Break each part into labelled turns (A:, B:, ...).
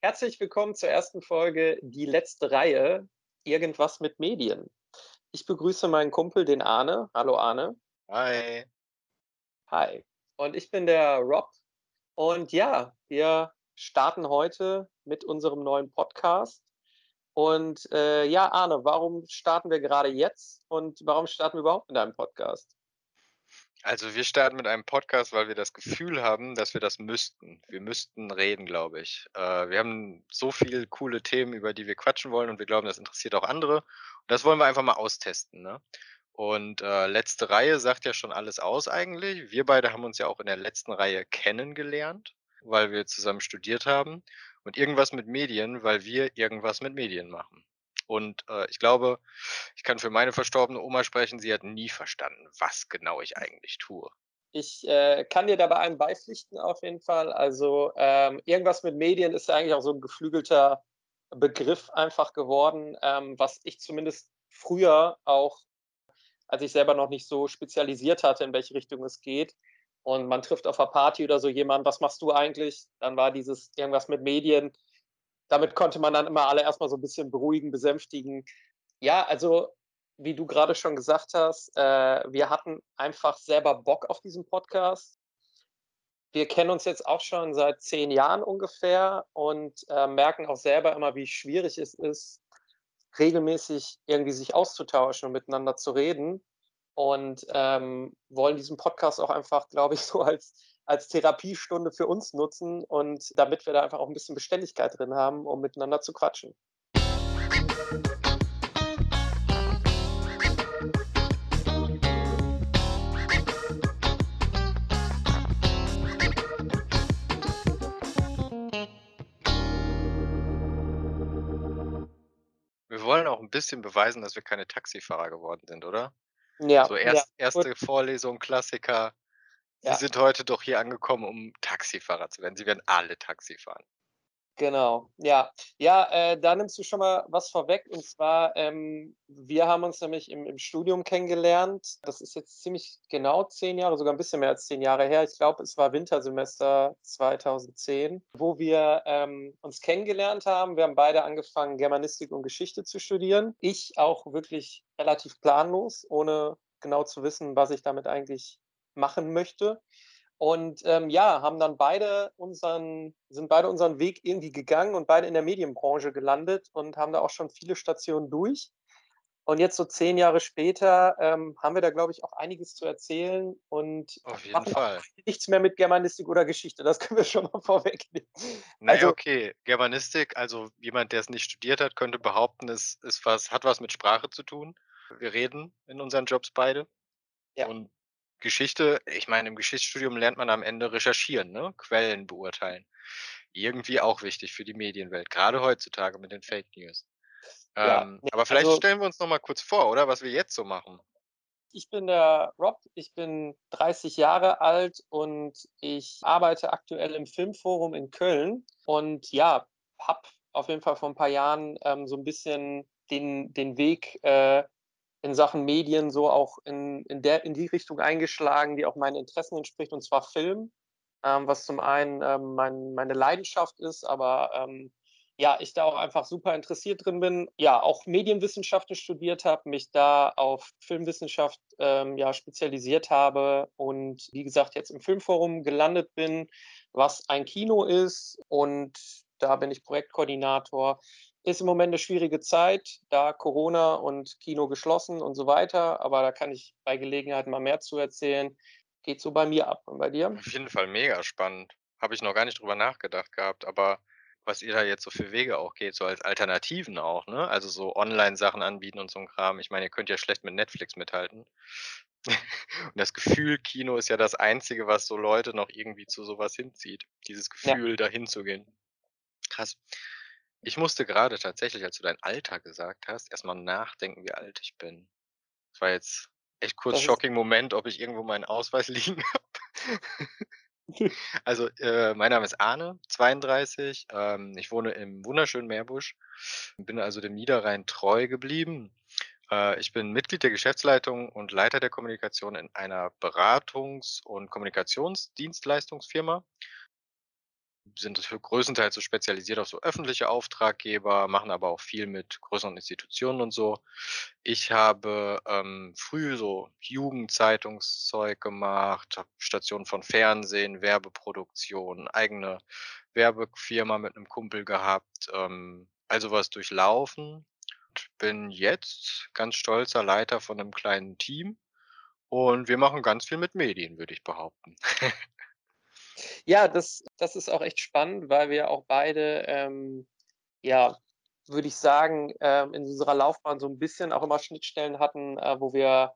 A: Herzlich willkommen zur ersten Folge Die letzte Reihe Irgendwas mit Medien. Ich begrüße meinen Kumpel, den Arne. Hallo Arne.
B: Hi.
A: Hi. Und ich bin der Rob. Und ja, wir starten heute mit unserem neuen Podcast. Und äh, ja, Arne, warum starten wir gerade jetzt und warum starten wir überhaupt mit einem Podcast?
B: Also wir starten mit einem Podcast, weil wir das Gefühl haben, dass wir das müssten. Wir müssten reden, glaube ich. Äh, wir haben so viele coole Themen, über die wir quatschen wollen und wir glauben, das interessiert auch andere. Und das wollen wir einfach mal austesten. Ne? Und äh, letzte Reihe sagt ja schon alles aus eigentlich. Wir beide haben uns ja auch in der letzten Reihe kennengelernt, weil wir zusammen studiert haben. Und irgendwas mit Medien, weil wir irgendwas mit Medien machen. Und äh, ich glaube, ich kann für meine verstorbene Oma sprechen, sie hat nie verstanden, was genau ich eigentlich tue.
A: Ich äh, kann dir dabei einen beipflichten auf jeden Fall. Also ähm, irgendwas mit Medien ist ja eigentlich auch so ein geflügelter Begriff einfach geworden, ähm, was ich zumindest früher auch, als ich selber noch nicht so spezialisiert hatte, in welche Richtung es geht. Und man trifft auf einer Party oder so jemanden, was machst du eigentlich? Dann war dieses irgendwas mit Medien damit konnte man dann immer alle erstmal so ein bisschen beruhigen, besänftigen. Ja, also wie du gerade schon gesagt hast, äh, wir hatten einfach selber Bock auf diesen Podcast. Wir kennen uns jetzt auch schon seit zehn Jahren ungefähr und äh, merken auch selber immer, wie schwierig es ist, regelmäßig irgendwie sich auszutauschen und miteinander zu reden. Und ähm, wollen diesen Podcast auch einfach, glaube ich, so als als Therapiestunde für uns nutzen und damit wir da einfach auch ein bisschen Beständigkeit drin haben, um miteinander zu quatschen.
B: Wir wollen auch ein bisschen beweisen, dass wir keine Taxifahrer geworden sind, oder?
A: Ja.
B: So erst, ja, erste Vorlesung, Klassiker. Sie ja. sind heute doch hier angekommen, um Taxifahrer zu werden. Sie werden alle Taxi fahren.
A: Genau, ja. Ja, äh, da nimmst du schon mal was vorweg. Und zwar, ähm, wir haben uns nämlich im, im, Studium kennengelernt. Das ist jetzt ziemlich genau zehn Jahre, sogar ein bisschen mehr als zehn Jahre her. Ich glaube, es war Wintersemester 2010, wo wir ähm, uns kennengelernt haben. Wir haben beide angefangen, Germanistik und Geschichte zu studieren. Ich auch wirklich relativ planlos, ohne genau zu wissen, was ich damit eigentlich machen möchte. Und ähm, ja, haben dann beide unseren, sind beide unseren Weg irgendwie gegangen und beide in der Medienbranche gelandet und haben da auch schon viele Stationen durch. Und jetzt so zehn Jahre später ähm, haben wir da, glaube ich, auch einiges zu erzählen und
B: Auf jeden Fall.
A: nichts mehr mit Germanistik oder Geschichte. Das können wir schon mal vorwegnehmen.
B: Naja, also, okay. Germanistik, also jemand, der es nicht studiert hat, könnte behaupten, es ist was, hat was mit Sprache zu tun. Wir reden in unseren Jobs beide. Ja. Und Geschichte, ich meine, im Geschichtsstudium lernt man am Ende recherchieren, ne? Quellen beurteilen. Irgendwie auch wichtig für die Medienwelt, gerade heutzutage mit den Fake News. Ja, ähm, aber vielleicht also, stellen wir uns noch mal kurz vor, oder was wir jetzt so machen.
A: Ich bin der Rob, ich bin 30 Jahre alt und ich arbeite aktuell im Filmforum in Köln und ja, habe auf jeden Fall vor ein paar Jahren ähm, so ein bisschen den, den Weg äh, in Sachen Medien so auch in, in, der, in die Richtung eingeschlagen, die auch meinen Interessen entspricht, und zwar Film, ähm, was zum einen ähm, mein, meine Leidenschaft ist, aber ähm, ja, ich da auch einfach super interessiert drin bin. Ja, auch Medienwissenschaften studiert habe, mich da auf Filmwissenschaft ähm, ja, spezialisiert habe und wie gesagt jetzt im Filmforum gelandet bin, was ein Kino ist und da bin ich Projektkoordinator ist im Moment eine schwierige Zeit, da Corona und Kino geschlossen und so weiter. Aber da kann ich bei Gelegenheit mal mehr zu erzählen. Geht so bei mir ab. Und bei dir?
B: Auf jeden Fall mega spannend. Habe ich noch gar nicht drüber nachgedacht gehabt. Aber was ihr da jetzt so für Wege auch geht, so als Alternativen auch, ne? Also so Online-Sachen anbieten und so ein Kram. Ich meine, ihr könnt ja schlecht mit Netflix mithalten. und das Gefühl, Kino ist ja das Einzige, was so Leute noch irgendwie zu sowas hinzieht. Dieses Gefühl, ja. dahin zu gehen. Krass. Ich musste gerade tatsächlich, als du dein Alter gesagt hast, erstmal nachdenken, wie alt ich bin. Das war jetzt echt kurz Das shocking Moment, ob ich irgendwo meinen Ausweis liegen habe. Also, äh, mein Name ist Arne, 32. Ähm, ich wohne im wunderschönen Meerbusch, bin also dem Niederrhein treu geblieben. Äh, ich bin Mitglied der Geschäftsleitung und Leiter der Kommunikation in einer Beratungs und Kommunikationsdienstleistungsfirma. Sind für größtenteils so spezialisiert auf so öffentliche Auftraggeber, machen aber auch viel mit größeren Institutionen und so. Ich habe ähm, früh so Jugendzeitungszeug gemacht, habe Stationen von Fernsehen, Werbeproduktion, eigene Werbefirma mit einem Kumpel gehabt, ähm, also was durchlaufen. Und bin jetzt ganz stolzer Leiter von einem kleinen Team und wir machen ganz viel mit Medien, würde ich behaupten.
A: Ja, das das ist auch echt spannend, weil wir auch beide, ähm, ja, würde ich sagen, ähm, in unserer Laufbahn so ein bisschen auch immer Schnittstellen hatten, äh, wo wir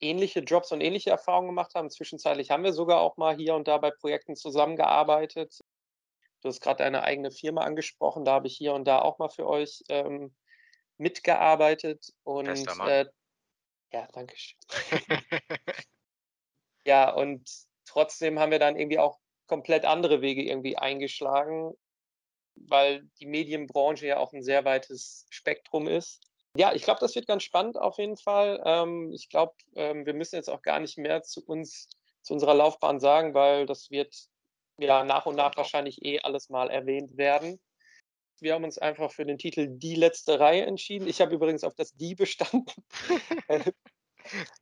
A: ähnliche Jobs und ähnliche Erfahrungen gemacht haben. Zwischenzeitlich haben wir sogar auch mal hier und da bei Projekten zusammengearbeitet. Du hast gerade deine eigene Firma angesprochen, da habe ich hier und da auch mal für euch, ähm, mitgearbeitet und, äh ja, danke schön. Ja, und trotzdem haben wir dann irgendwie auch komplett andere Wege irgendwie eingeschlagen, weil die Medienbranche ja auch ein sehr weites Spektrum ist. Ja, ich glaube, das wird ganz spannend auf jeden Fall. Ähm, ich glaube, ähm, wir müssen jetzt auch gar nicht mehr zu uns, zu unserer Laufbahn sagen, weil das wird ja nach und nach
B: auch.
A: wahrscheinlich eh alles mal erwähnt werden. Wir haben uns einfach für den Titel Die letzte Reihe entschieden. Ich habe übrigens auf das Die bestanden.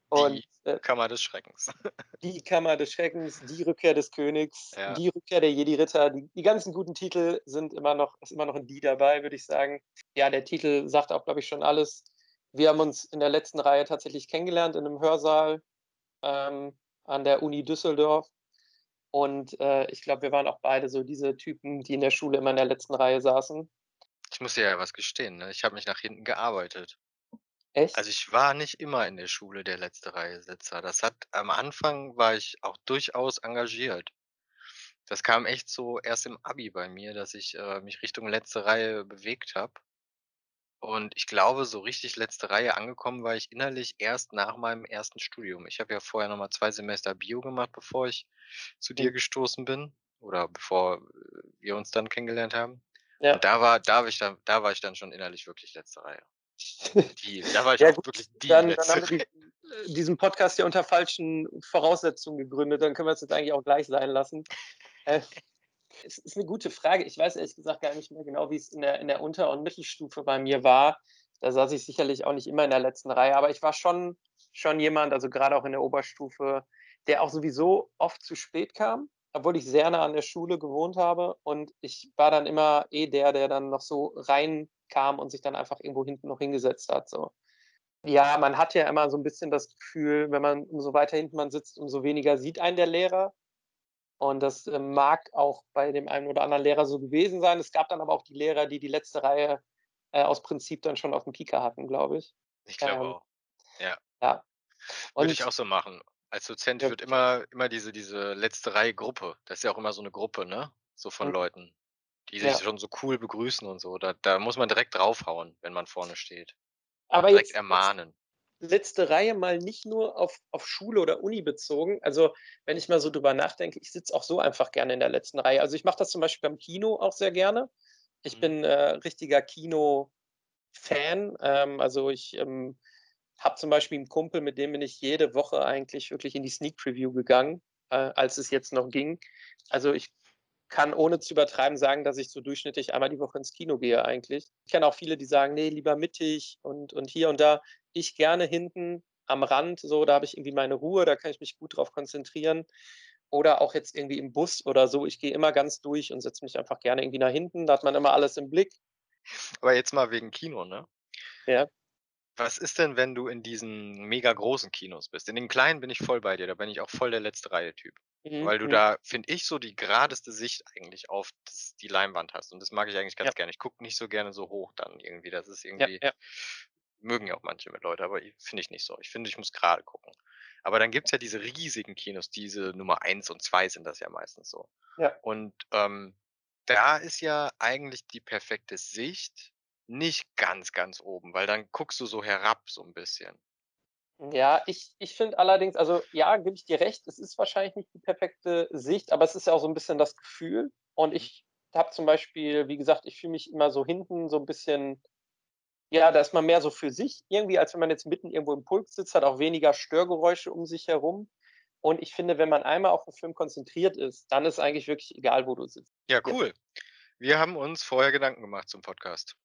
A: Und
B: Die
A: äh,
B: Kammer des Schreckens.
A: die Kammer des Schreckens, die Rückkehr des Königs,
B: Ja.
A: die Rückkehr der Jedi-Ritter, die, die ganzen guten Titel sind immer noch, ist immer noch ein Die dabei, würde ich sagen. Ja, der Titel sagt auch, glaube ich, schon alles. Wir haben uns in der letzten Reihe tatsächlich kennengelernt in einem Hörsaal ähm, an der Uni Düsseldorf. Und äh, ich glaube, wir waren auch beide so diese Typen, die in der Schule immer in der letzten Reihe saßen.
B: Ich muss dir ja was gestehen, ne? Ich habe mich nach hinten gearbeitet.
A: Echt?
B: Also, ich war nicht immer in der Schule der letzte Reihe Sitzer. Das hat am Anfang war ich auch durchaus engagiert. Das kam echt so erst im Abi bei mir, dass ich, äh, mich Richtung letzte Reihe bewegt habe. Und ich glaube, so richtig letzte Reihe angekommen war ich innerlich erst nach meinem ersten Studium. Ich habe ja vorher noch mal 2 Semester Bio gemacht, bevor ich zu dir gestoßen bin oder bevor, äh, wir uns dann kennengelernt haben.
A: Ja.
B: Und da war da habe ich dann da war ich dann schon innerlich wirklich letzte Reihe. Die da war ich
A: Ja gut,
B: wirklich die
A: dann, dann haben wir äh, diesen Podcast ja unter falschen Voraussetzungen gegründet. Dann können wir es jetzt eigentlich auch gleich sein lassen. Äh, es ist eine gute Frage. Ich weiß ehrlich gesagt gar nicht mehr genau, wie es in der, in der Unter- und Mittelstufe bei mir war. Da saß ich sicherlich auch nicht immer in der letzten Reihe, aber ich war schon, schon jemand, also gerade auch in der Oberstufe, der auch sowieso oft zu spät kam, obwohl ich sehr nah an der Schule gewohnt habe. Und ich war dann immer eh der, der dann noch so reinkam und sich dann einfach irgendwo hinten noch hingesetzt hat. So. Ja, man hat ja immer so ein bisschen das Gefühl, wenn man umso weiter hinten man sitzt, umso weniger sieht einen der Lehrer. Und das äh, mag auch bei dem einen oder anderen Lehrer so gewesen sein. Es gab dann aber auch die Lehrer, die die letzte Reihe äh, aus Prinzip dann schon auf dem Kieker hatten, glaube ich.
B: Ich glaube
A: Ähm,
B: auch. Ja.
A: ja.
B: Würde ich
A: Und
B: auch so machen. Als Dozent
A: Ja.
B: wird immer immer diese diese letzte Reihe Gruppe das ist ja auch immer so 'ne Gruppe, ne, so von
A: Mhm.
B: Leuten, die sich
A: Ja.
B: schon so cool begrüßen und so. Da da muss man direkt draufhauen, wenn man vorne steht.
A: aber
B: Direkt
A: jetzt, jetzt
B: ermahnen.
A: letzte Reihe mal nicht nur auf, auf Schule oder Uni bezogen. Also wenn ich mal so drüber nachdenke, ich sitze auch so einfach gerne in der letzten Reihe. Also ich mache das zum Beispiel beim Kino auch sehr gerne. Ich
B: Mhm.
A: bin äh, richtiger Kino-Fan. Ähm, also ich ähm, habe zum Beispiel einen Kumpel, mit dem bin ich jede Woche eigentlich wirklich in die Sneak Preview gegangen, äh, als es jetzt noch ging. Also ich kann ohne zu übertreiben sagen, dass ich so durchschnittlich einmal die Woche ins Kino gehe eigentlich. Ich kenne auch viele, die sagen, nee, lieber mittig und, und hier und da. Ich gerne hinten am Rand, so, da habe ich irgendwie meine Ruhe, da kann ich mich gut drauf konzentrieren. Oder auch jetzt irgendwie im Bus oder so. Ich gehe immer ganz durch und setze mich einfach gerne irgendwie nach hinten. Da hat man immer alles im Blick.
B: Aber jetzt mal wegen Kino, ne?
A: Ja.
B: Was ist denn, wenn du in diesen mega großen Kinos bist? In den kleinen bin ich voll bei dir, da bin ich auch voll der letzte Reihe Typ.
A: Mhm,
B: Weil du
A: mhm.
B: da, finde ich, so die geradeste Sicht eigentlich auf das die Leinwand hast und das mag ich eigentlich ganz
A: Ja.
B: gerne. Ich gucke nicht so gerne so hoch dann irgendwie. Das ist
A: Ja,
B: irgendwie
A: ja.
B: mögen ja auch manche mit Leute, aber finde ich nicht so. Ich finde, ich muss gerade gucken. Aber dann gibt's ja diese riesigen Kinos, diese Nummer 1 und 2 sind das ja meistens so.
A: Ja.
B: Und, ähm, da ist ja eigentlich die perfekte Sicht nicht ganz, ganz oben, weil dann guckst du so herab so 'n bisschen.
A: Ja, ich ich finde allerdings also ja, gebe ich dir recht, es ist wahrscheinlich nicht die perfekte Sicht, aber es ist ja auch so 'n bisschen das Gefühl. Und
B: Mhm.
A: ich habe zum Beispiel wie gesagt, ich fühle mich immer so hinten so 'n bisschen ja, da ist man mehr so für sich irgendwie, als wenn man jetzt mitten irgendwo im Pulk sitzt, hat auch weniger Störgeräusche um sich herum. Und ich finde, wenn man einmal auf den Film konzentriert ist, dann ist eigentlich wirklich egal, wo du sitzt.
B: Ja, cool. Wir haben uns vorher Gedanken gemacht zum Podcast.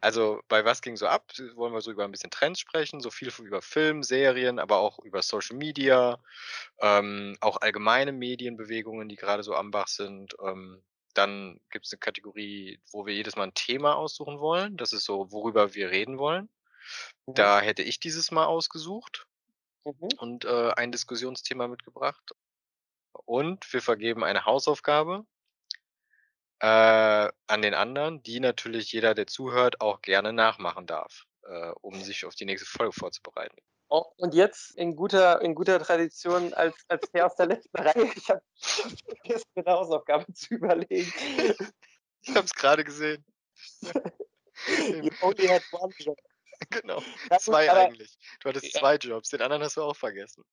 B: Also bei was ging so ab? Wollen wir so über ein bisschen Trends sprechen, so viel über Film, Serien, aber auch über Social Media, ähm, auch allgemeine Medienbewegungen, die gerade so am Bach sind. Ähm, dann gibt es eine Kategorie, wo wir jedes Mal ein Thema aussuchen wollen. Das ist so, worüber wir reden wollen.
A: Mhm.
B: Da hätte ich dieses Mal ausgesucht
A: Mhm.
B: und äh, ein Diskussionsthema mitgebracht. Und wir vergeben eine Hausaufgabe äh, an den anderen, die natürlich jeder, der zuhört, auch gerne nachmachen darf, äh, um sich auf die nächste Folge vorzubereiten.
A: Oh, und jetzt in guter, in guter Tradition als, als Herr aus der letzten Reihe, ich habe vergessen, eine Hausaufgabe zu überlegen.
B: Ich habe es gerade gesehen.
A: You only had one job.
B: Genau. Zwei
A: aber-
B: eigentlich. Du hattest
A: Ja.
B: zwei Jobs, den anderen hast du auch vergessen.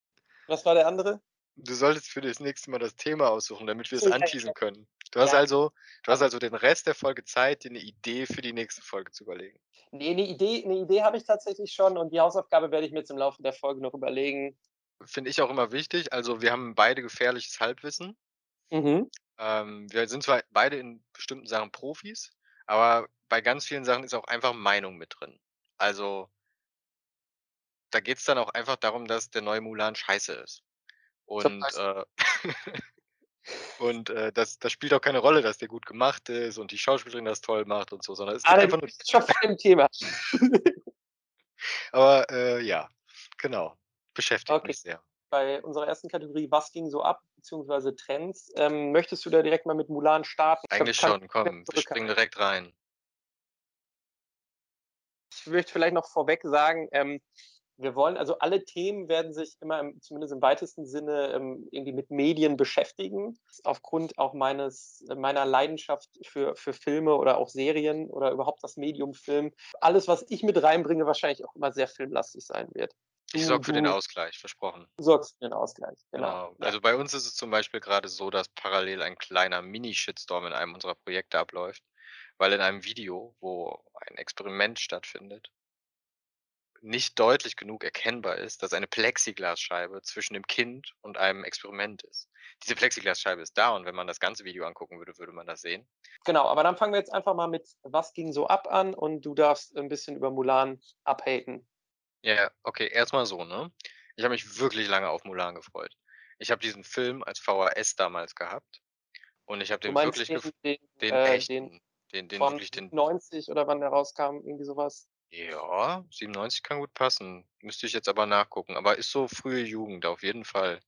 A: Was war der andere?
B: Du solltest für das nächste Mal das Thema aussuchen, damit wir es anteasen können. Du hast
A: Ja.
B: also, du hast also den Rest der Folge Zeit, dir eine Idee für die nächste Folge zu überlegen.
A: Nee, eine Idee, eine Idee habe ich tatsächlich schon und die Hausaufgabe werde ich mir jetzt im Laufe der Folge noch überlegen.
B: Finde ich auch immer wichtig. Also wir haben beide gefährliches Halbwissen.
A: Mhm.
B: Ähm, wir sind zwar beide in bestimmten Sachen Profis, aber bei ganz vielen Sachen ist auch einfach Meinung mit drin. Also da geht es dann auch einfach darum, dass der neue Mulan scheiße ist. Und, äh, und äh, das, das spielt auch keine Rolle, dass der gut gemacht ist und die Schauspielerin das toll macht und so, sondern es geht
A: Ah,
B: einfach nur.
A: schon im Thema.
B: Aber äh, ja, genau. Beschäftigt
A: Okay.
B: mich sehr.
A: Bei unserer ersten Kategorie, was ging so ab, beziehungsweise Trends, ähm, möchtest du da direkt mal mit Mulan starten?
B: Eigentlich schon, komm, wir springen direkt rein.
A: Ich möchte vielleicht noch vorweg sagen, ähm, wir wollen, also alle Themen werden sich immer, im, zumindest im weitesten Sinne, ähm, irgendwie mit Medien beschäftigen. Aufgrund auch meines, meiner Leidenschaft für, für Filme oder auch Serien oder überhaupt das Medium Film. Alles, was ich mit reinbringe, wahrscheinlich auch immer sehr filmlastig sein wird.
B: Ich
A: Du-
B: sorge für den
A: du
B: Ausgleich, versprochen.
A: sorgst für den Ausgleich. Genau.
B: Genau. Also bei uns ist es zum Beispiel gerade so, dass parallel ein kleiner Mini-Shitstorm in einem unserer Projekte abläuft, weil in einem Video, wo ein Experiment stattfindet, nicht deutlich genug erkennbar ist, dass eine Plexiglasscheibe zwischen dem Kind und einem Experiment ist. Diese Plexiglasscheibe ist da und wenn man das ganze Video angucken würde, würde man das sehen.
A: Genau, aber dann fangen wir jetzt einfach mal mit, was ging so ab an und du darfst ein bisschen über Mulan abhaten.
B: Ja, okay, erstmal so, ne? Ich habe mich wirklich lange auf Mulan gefreut. Ich habe diesen Film als VHS damals gehabt und ich habe den wirklich
A: den, den,
B: den
A: äh,
B: echten,
A: den
B: den, den wirklich den
A: 90 oder wann der rauskam, irgendwie sowas.
B: Ja, 97 kann gut passen. Müsste ich jetzt aber nachgucken. Aber ist so frühe Jugend auf jeden Fall.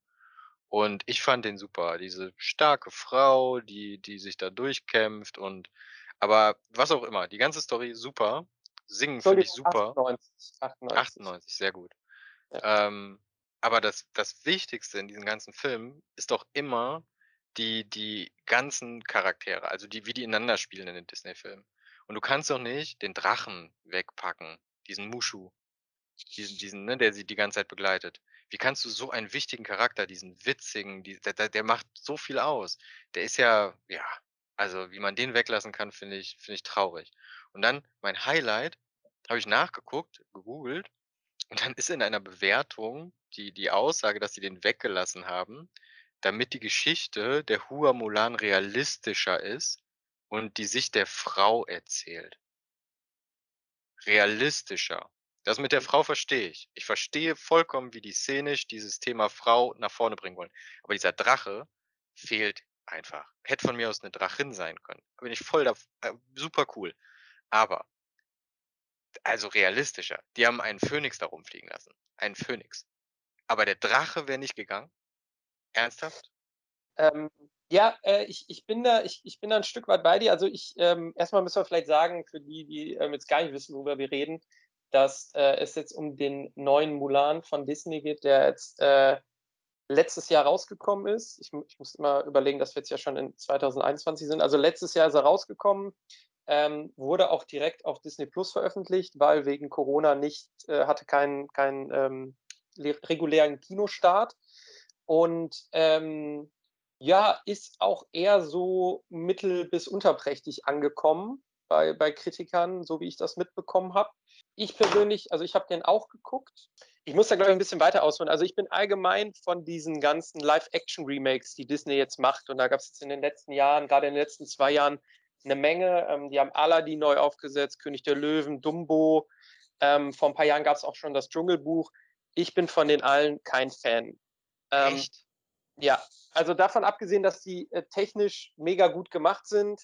B: Und ich fand den super. Diese starke Frau, die, die sich da durchkämpft und aber was auch immer, die ganze Story super. Singen finde ich super.
A: 98. 98.
B: 98, sehr gut.
A: Ja.
B: Ähm, aber das, das Wichtigste in diesem ganzen Film ist doch immer die, die ganzen Charaktere, also die, wie die ineinander spielen in den Disney-Filmen. Und du kannst doch nicht den Drachen wegpacken, diesen Mushu, diesen, diesen, ne, der sie die ganze Zeit begleitet. Wie kannst du so einen wichtigen Charakter, diesen witzigen, die, der, der, macht so viel aus. Der ist ja, ja, also wie man den weglassen kann, finde ich, finde ich traurig. Und dann mein Highlight, habe ich nachgeguckt, gegoogelt, und dann ist in einer Bewertung die, die Aussage, dass sie den weggelassen haben, damit die Geschichte der Hua Mulan realistischer ist und die Sicht der Frau erzählt. Realistischer. Das mit der Frau verstehe ich. Ich verstehe vollkommen, wie die szenisch dieses Thema Frau nach vorne bringen wollen. Aber dieser Drache fehlt einfach. Hätte von mir aus eine Drachin sein können. Bin ich voll da, äh, super cool. Aber, also realistischer. Die haben einen Phönix da rumfliegen lassen. Einen Phönix. Aber der Drache wäre nicht gegangen. Ernsthaft?
A: Ähm, ja, äh, ich, ich, bin da, ich, ich bin da ein Stück weit bei dir. Also ich, ähm, erstmal müssen wir vielleicht sagen, für die, die ähm, jetzt gar nicht wissen, worüber wir reden, dass äh, es jetzt um den neuen Mulan von Disney geht, der jetzt äh, letztes Jahr rausgekommen ist. Ich, ich muss immer überlegen, dass wir jetzt ja schon in 2021 sind. Also letztes Jahr ist er rausgekommen, ähm, wurde auch direkt auf Disney Plus veröffentlicht, weil wegen Corona nicht, äh, hatte keinen keinen ähm, regulären Kinostart. Und ähm, ja, ist auch eher so mittel- bis unterprächtig angekommen bei, bei Kritikern, so wie ich das mitbekommen habe. Ich persönlich, also ich habe den auch geguckt. Ich muss da, glaube ich, ein bisschen weiter ausholen. Also ich bin allgemein von diesen ganzen Live-Action-Remakes, die Disney jetzt macht, und da gab es jetzt in den letzten Jahren, gerade in den letzten zwei Jahren, eine Menge. Ähm, die haben Aladdin neu aufgesetzt, König der Löwen, Dumbo. Ähm, vor ein paar Jahren gab es auch schon das Dschungelbuch. Ich bin von den allen kein Fan.
B: Ähm, Echt?
A: Ja, also davon abgesehen, dass die äh, technisch mega gut gemacht sind,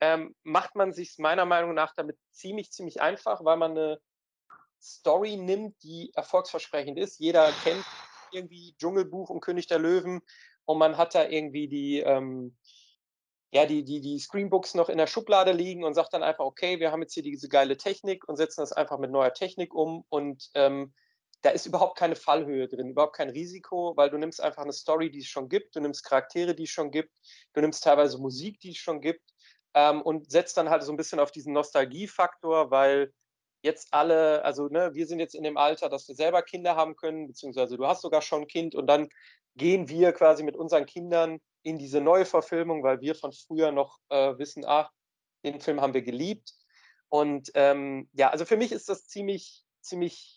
A: ähm, macht man sich meiner Meinung nach damit ziemlich, ziemlich einfach, weil man eine Story nimmt, die erfolgsversprechend ist. Jeder kennt irgendwie Dschungelbuch und König der Löwen und man hat da irgendwie die, ähm, ja, die, die, die Screenbooks noch in der Schublade liegen und sagt dann einfach, okay, wir haben jetzt hier diese geile Technik und setzen das einfach mit neuer Technik um und ähm, da ist überhaupt keine Fallhöhe drin, überhaupt kein Risiko, weil du nimmst einfach eine Story, die es schon gibt, du nimmst Charaktere, die es schon gibt, du nimmst teilweise Musik, die es schon gibt ähm, und setzt dann halt so ein bisschen auf diesen Nostalgiefaktor, weil jetzt alle, also ne, wir sind jetzt in dem Alter, dass wir selber Kinder haben können, beziehungsweise du hast sogar schon ein Kind und dann gehen wir quasi mit unseren Kindern in diese neue Verfilmung, weil wir von früher noch äh, wissen, ach, den Film haben wir geliebt. Und ähm, ja, also für mich ist das ziemlich, ziemlich,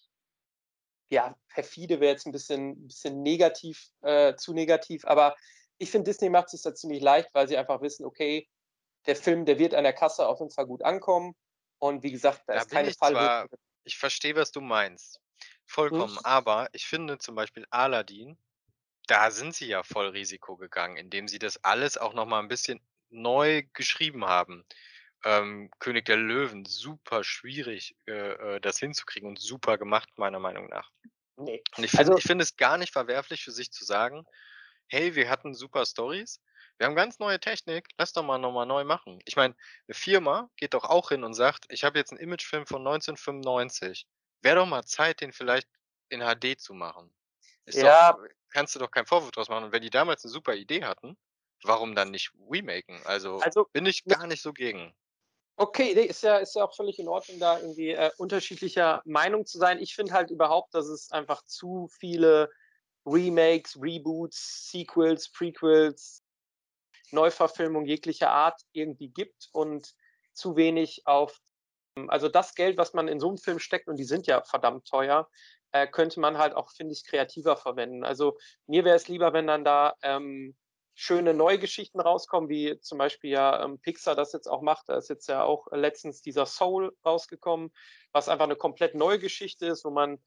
A: ja, perfide wäre jetzt ein bisschen, ein bisschen negativ, äh, zu negativ, aber ich finde, Disney macht es da ziemlich leicht, weil sie einfach wissen, okay, der Film, der wird an der Kasse auf jeden Fall gut ankommen. Und wie gesagt, da, da ist keine
B: ich Fall. ich verstehe, was du meinst. Vollkommen. Hm? Aber ich finde zum Beispiel Aladdin, da sind sie ja voll Risiko gegangen, indem sie das alles auch noch mal ein bisschen neu geschrieben haben. Ähm, König der Löwen, super schwierig, äh, äh das hinzukriegen und super gemacht, meiner Meinung nach. Nee. Und ich finde Also, find es gar nicht verwerflich für sich zu sagen, hey, wir hatten super Stories, wir haben ganz neue Technik, lass doch mal nochmal neu machen. Ich meine, eine Firma geht doch auch hin und sagt, ich habe jetzt einen Imagefilm von 1995. Wäre doch mal Zeit, den vielleicht in HD zu machen. Ist ja. Doch, kannst du doch keinen Vorwurf draus machen. Und wenn die damals eine super Idee hatten, warum dann nicht remaken? Also, also bin ich gar nicht so gegen.
A: Okay, ist ja, ist ja auch völlig in Ordnung, da irgendwie äh, unterschiedlicher Meinung zu sein. Ich finde halt überhaupt, dass es einfach zu viele Remakes, Reboots, Sequels, Prequels, Neuverfilmung jeglicher Art irgendwie gibt und zu wenig auf, also das Geld, was man in so einem Film steckt, und die sind ja verdammt teuer, äh, könnte man halt auch, finde ich, kreativer verwenden. Also mir wäre es lieber, wenn dann da ähm, schöne neue Geschichten rauskommen, wie zum Beispiel ja ähm, Pixar das jetzt auch macht. Da ist jetzt ja auch letztens dieser Soul rausgekommen, was einfach eine komplett neue Geschichte ist, wo man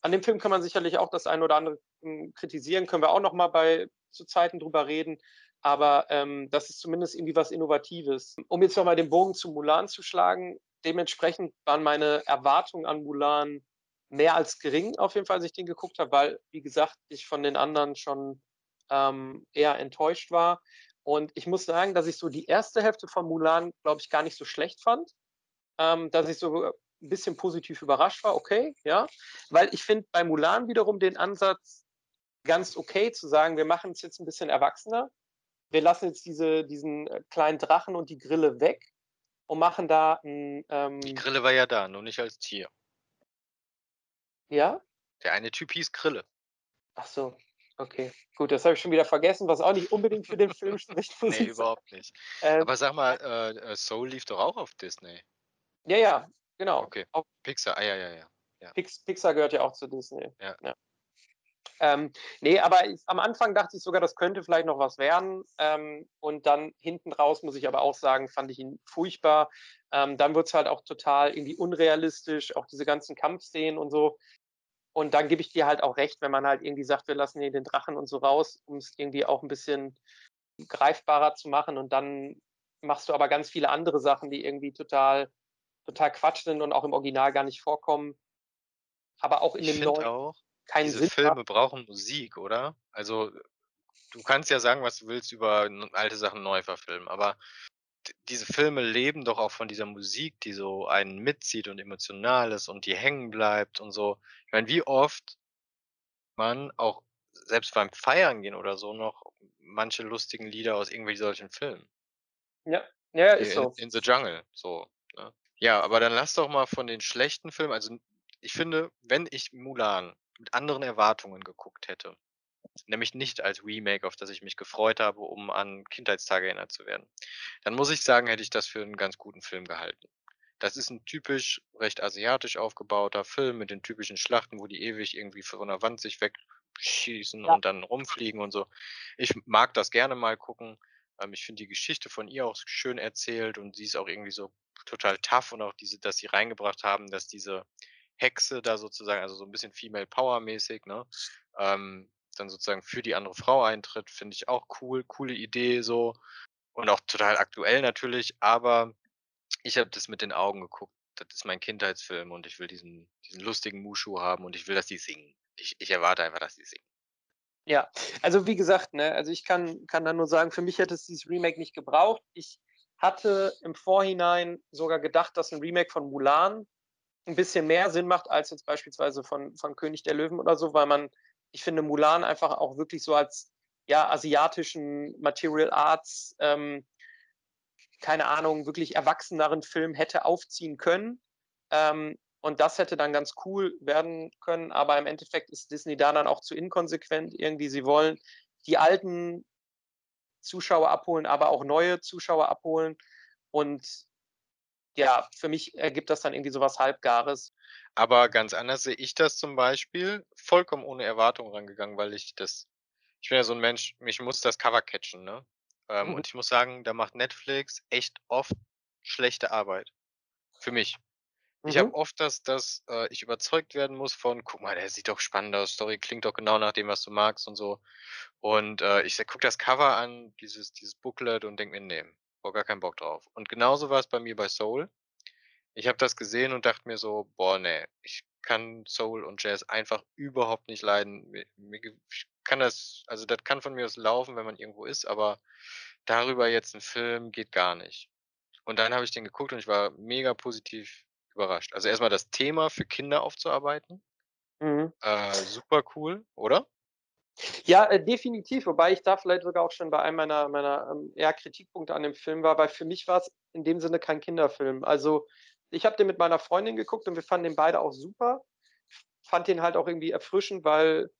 A: an dem Film kann man sicherlich auch das eine oder andere hm, kritisieren, können wir auch noch mal bei zu Zeiten drüber reden. Aber ähm, das ist zumindest irgendwie was Innovatives. Um jetzt nochmal den Bogen zu Mulan zu schlagen, dementsprechend waren meine Erwartungen an Mulan mehr als gering, auf jeden Fall, als ich den geguckt habe, weil, wie gesagt, ich von den anderen schon ähm, eher enttäuscht war. Und ich muss sagen, dass ich so die erste Hälfte von Mulan, glaube ich, gar nicht so schlecht fand. Ähm, dass ich so ein bisschen positiv überrascht war, okay, ja. Weil ich finde bei Mulan wiederum den Ansatz ganz okay zu sagen, wir machen es jetzt ein bisschen erwachsener wir lassen jetzt diese, diesen äh, kleinen Drachen und die Grille weg und machen da ein. Ähm,
B: die Grille war ja da, nur nicht als Tier.
A: Ja?
B: Der eine Typ hieß Grille.
A: Ach so, okay. Gut, das habe ich schon wieder vergessen, was auch nicht unbedingt für den Film spricht.
B: nee, überhaupt nicht. Ähm, Aber sag mal, äh, äh, Soul lief doch auch auf Disney.
A: Ja, ja, genau.
B: Okay. Auf Pixar, ah, ja, ja, ja. ja.
A: Pixar gehört ja auch zu Disney. Ja. ja. Ähm, nee, aber ich, am Anfang dachte ich sogar, das könnte vielleicht noch was werden. Ähm, und dann hinten raus, muss ich aber auch sagen, fand ich ihn furchtbar. Ähm, dann wird es halt auch total irgendwie unrealistisch, auch diese ganzen Kampfszenen und so. Und dann gebe ich dir halt auch recht, wenn man halt irgendwie sagt, wir lassen hier den Drachen und so raus, um es irgendwie auch ein bisschen greifbarer zu machen. Und dann machst du aber ganz viele andere Sachen, die irgendwie total, total Quatsch sind und auch im Original gar nicht vorkommen. Aber auch in
B: ich
A: dem neuen.
B: Auch, keinen Diese Sinn Filme macht. brauchen Musik, oder? Also, du kannst ja sagen, was du willst über alte Sachen neu verfilmen, aber diese Filme leben doch auch von dieser Musik, die so einen mitzieht und emotional ist und die hängen bleibt und so. Ich meine, wie oft man auch selbst beim Feiern gehen oder so noch manche lustigen Lieder aus irgendwelchen solchen Filmen.
A: Ja, ja, ist
B: in,
A: so.
B: In the Jungle, so. Ne? Ja, aber dann lass doch mal von den schlechten Filmen, also ich finde, wenn ich Mulan mit anderen Erwartungen geguckt hätte. Nämlich nicht als Remake, auf das ich mich gefreut habe, um an Kindheitstage erinnert zu werden. Dann muss ich sagen, hätte ich das für einen ganz guten Film gehalten. Das ist 'n typisch recht asiatisch aufgebauter Film mit den typischen Schlachten, wo die ewig irgendwie von 'ner Wand sich wegschießen
A: Ja.
B: und dann rumfliegen und so. Ich mag das gerne mal gucken. Ähm, ich finde die Geschichte von ihr auch schön erzählt und sie ist auch irgendwie so total tough und auch diese dass sie reingebracht haben, dass diese Hexe da sozusagen also so 'n bisschen Female Power mäßig, ne, ähm, dann sozusagen für die andere Frau eintritt, finde ich auch cool. Coole Idee so und auch total aktuell natürlich, aber ich habe das mit den Augen geguckt. Das ist mein Kindheitsfilm und ich will diesen diesen lustigen Mushu haben und ich will, dass die singen. Ich ich erwarte einfach, dass die singen.
A: Ja, also wie gesagt, ne, also ich kann kann da nur sagen, für mich hätte es dieses Remake nicht gebraucht. Ich hatte im Vorhinein sogar gedacht, dass 'n Remake von Mulan 'n bisschen mehr Sinn macht als jetzt beispielsweise von von König der Löwen oder so, weil man ich finde Mulan einfach auch wirklich so als, ja, asiatischen Martial Arts, ähm, keine Ahnung, wirklich erwachseneren Film hätte aufziehen können. Ähm, und das hätte dann ganz cool werden können, aber im Endeffekt ist Disney da dann auch zu inkonsequent irgendwie. Sie wollen die alten Zuschauer abholen, aber auch neue Zuschauer abholen. Und ja, für mich ergibt das dann irgendwie so was Halbgares.
B: Aber ganz anders sehe ich das zum Beispiel, vollkommen ohne Erwartung rangegangen, weil ich das ich bin ja so 'n Mensch, mich muss das Cover catchen, ne? Ähm,
A: Mhm.
B: und ich muss sagen, da macht Netflix echt oft schlechte Arbeit. Für mich. Ich habe
A: Mhm.
B: oft, dass dass, äh, ich überzeugt werden muss von: „Guck mal, der sieht doch spannend aus, Story klingt doch genau nach dem, was du magst und so.“ Und, äh, ich gucke das Cover an, dieses dieses Booklet und denke mir: „Ne, boah, gar keinen Bock drauf.“ Und genauso war's bei mir bei Soul. Ich habe das gesehen und dachte mir so: „Boah, ne, ich kann Soul und Jazz einfach überhaupt nicht leiden.“ Mir mir ge ich kann das also, das kann von mir aus laufen, wenn man irgendwo ist, aber darüber jetzt 'n Film geht gar nicht. Und dann habe ich den geguckt und ich war mega positiv überrascht. Also, erst mal das Thema für Kinder aufzuarbeiten
A: Mhm.
B: äh, super cool, oder?
A: Ja, äh, definitiv, wobei ich da vielleicht sogar auch schon bei einem meiner meiner, ähm, ja, Kritikpunkte an dem Film war, weil für mich war's in dem Sinne kein Kinderfilm. Also, ich habe den mit meiner Freundin geguckt und wir fanden den beide auch super. Fand den halt auch irgendwie erfrischend, weil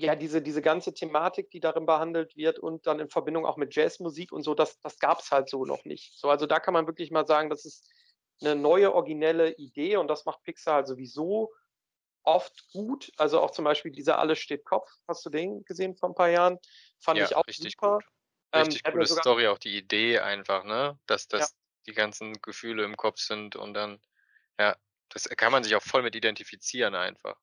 A: ja, diese diese ganze Thematik, die darin behandelt wird und dann in Verbindung auch mit Jazzmusik und so, das das gab's halt so noch nicht. So, also da kann man wirklich mal sagen, das ist 'ne neue originelle Idee und das macht Pixar halt sowieso oft gut. Also, auch zum Beispiel dieser „Alles steht Kopf“. Hast du den gesehen vor 'n paar Jahren? Fand
B: Ja,
A: ich auch
B: richtig
A: super.
B: gut.
A: Ähm,
B: Richtig
A: mir
B: coole
A: sogar
B: Story, auch die Idee einfach, ne, dass
A: Ja.
B: dass die ganzen Gefühle im Kopf sind und dann ja, das kann man sich auch voll mit identifizieren einfach.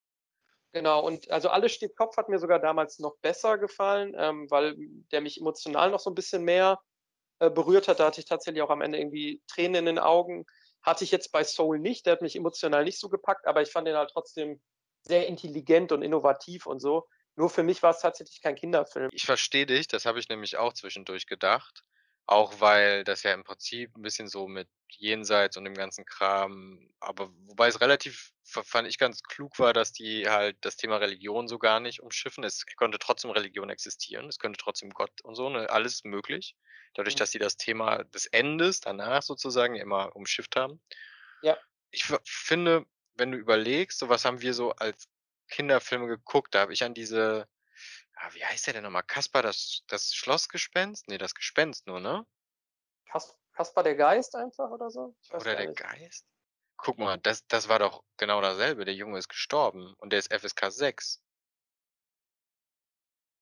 A: Genau und also, „Alles steht Kopf“ hat mir sogar damals noch besser gefallen, ähm, weil der mich emotional noch so 'n bisschen mehr, äh, berührt hat. Da hatte ich tatsächlich auch am Ende irgendwie Tränen in den Augen. Hatte ich jetzt bei „Soul“ nicht, der hat mich emotional nicht so gepackt, aber ich fand den halt trotzdem sehr intelligent und innovativ und so. Nur für mich war's tatsächlich kein Kinderfilm.
B: Ich verstehe dich, das habe ich nämlich auch zwischendurch gedacht, auch weil das ja im Prinzip 'n bisschen so mit Jenseits und dem ganzen Kram aber wobei es relativ fa fand ich ganz klug war, dass die halt das Thema Religion so gar nicht umschiffen. Es konnte trotzdem Religion existieren. Es könnte trotzdem Gott und so, ne, alles möglich. Dadurch,
A: Mhm.
B: dass sie das Thema des Endes danach sozusagen immer umschifft haben.
A: Ja.
B: Ich finde, wenn du überlegst, so was haben wir so als Kinderfilme geguckt, da habe ich an diese ah, wie heißt der denn noch mal? Kasper das das Schlossgespenst? Ne, das Gespenst nur, ne?
A: Kas Kasper der Geist einfach oder so?
B: Oder der
A: nicht.
B: Geist? Guck mal, das das war doch genau dasselbe. Der Junge ist gestorben und der ist FSK 6.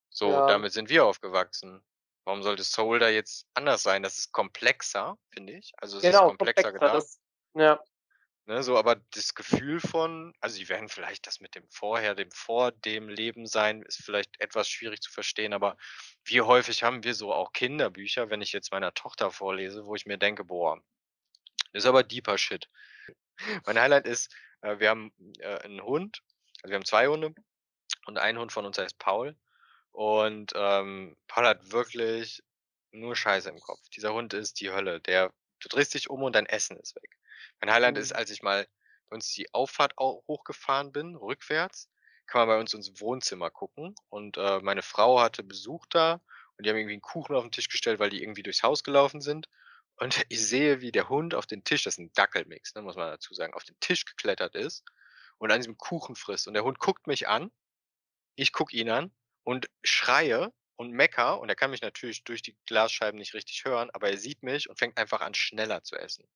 B: So,
A: Ja.
B: damit sind wir aufgewachsen. Warum sollte Soul da jetzt anders sein? Das ist komplexer, finde ich. Also, es ist
A: Genau,
B: komplexer
A: komplexer,
B: gedacht.
A: das ja.
B: Ne, so, aber das Gefühl von also, die werden vielleicht das mit dem vorher dem vor dem Leben sein ist vielleicht etwas schwierig zu verstehen, aber wie häufig haben wir so auch Kinderbücher, wenn ich jetzt meiner Tochter vorlese, wo ich mir denke: „Boah, ist aber deeper Shit.“ Mein Highlight ist, äh, wir haben, äh, 'n Hund. Also, wir haben 2 Hunde und ein Hund von uns heißt Paul und, ähm, Paul hat wirklich nur Scheiße im Kopf. Dieser Hund ist die Hölle. Der du drehst dich um und dein Essen ist weg. Mein Highlight ist,
A: Mhm.
B: als ich mal bei uns die Auffahrt au hochgefahren bin, rückwärts, kann man bei uns ins Wohnzimmer gucken und, äh, meine Frau hatte Besuch da und die haben irgendwie 'n Kuchen auf 'n Tisch gestellt, weil die irgendwie durchs Haus gelaufen sind und ich sehe, wie der Hund auf den Tisch das ist 'n Dackelmix, ne, muss man dazu sagen, auf den Tisch geklettert ist und an diesem Kuchen frisst. Und der Hund guckt mich an, ich gucke ihn an und schreie und meckere und er kann mich natürlich durch die Glasscheiben nicht richtig hören, aber er sieht mich und fängt einfach an, schneller zu essen.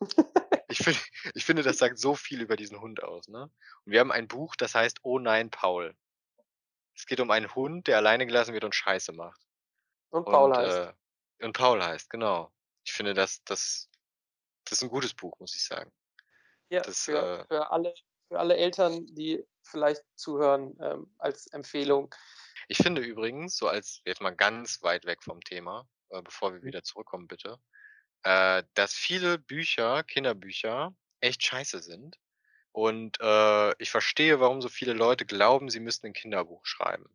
B: Ich finde ich finde, das sagt so viel über diesen Hund aus, ne? Und wir haben ein Buch, das heißt „Oh nein, Paul“. Es geht um einen Hund, der alleine gelassen wird und Scheiße macht.
A: Und Paul
B: Und,
A: heißt.
B: äh und Paul heißt, genau. Ich finde, das das das ist 'n gutes Buch, muss ich sagen.
A: Ja,
B: Das,
A: für
B: äh
A: für alle für alle Eltern, die vielleicht zuhören, ähm, als Empfehlung.
B: Ich finde übrigens, so als jetzt mal ganz weit weg vom Thema, äh, bevor wir
A: Mhm.
B: wieder zurückkommen bitte, äh, dass viele Bücher, Kinderbücher echt scheiße sind. Und, äh, ich verstehe, warum so viele Leute glauben, sie müssten 'n Kinderbuch schreiben,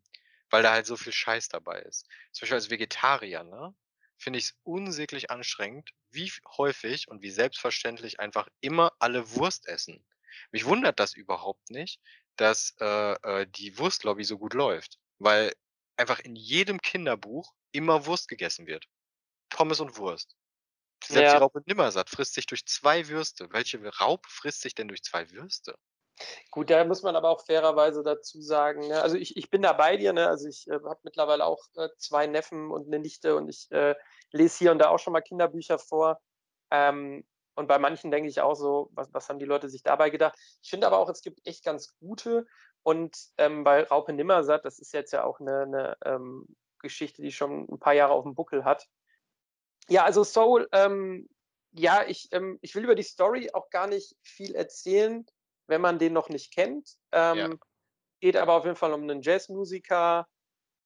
B: weil da halt so viel Scheiß dabei ist. Zum Beispiel als Vegetarier, ne, finde ich's unsäglich anstrengend, wie häufig und wie selbstverständlich einfach immer alle Wurst essen. Mich wundert das überhaupt nicht, dass, äh, äh, die Wurstlobby so gut läuft, weil einfach in jedem Kinderbuch immer Wurst gegessen wird. Pommes und Wurst. Selbst die
A: Ja.
B: Raupe Nimmersatt frisst sich durch 2 Würste. Welche Raupe frisst sich denn durch 2 Würste?
A: Gut, da muss man aber auch fairerweise dazu sagen, ne also, ich ich bin da bei dir, ne? Also, ich, äh, habe mittlerweile auch, äh, 2 Neffen und 'ne Nichte und ich, äh, lese hier und da auch schon mal Kinderbücher vor. Ähm, und bei manchen denke ich auch so: „Was was haben die Leute sich dabei gedacht?“ Ich finde aber auch, es gibt echt ganz gute und, ähm, bei Raupe Nimmersatt, das ist jetzt ja auch 'ne 'ne, ähm, Geschichte, die schon 'n paar Jahre auf'm Buckel hat. Ja, also, Soul, ähm, ja, ich ähm, ich will über die Story auch gar nicht viel erzählen, wenn man den noch nicht kennt.
B: Ja.
A: Ähm, geht aber auf jeden Fall um 'nen Jazzmusiker.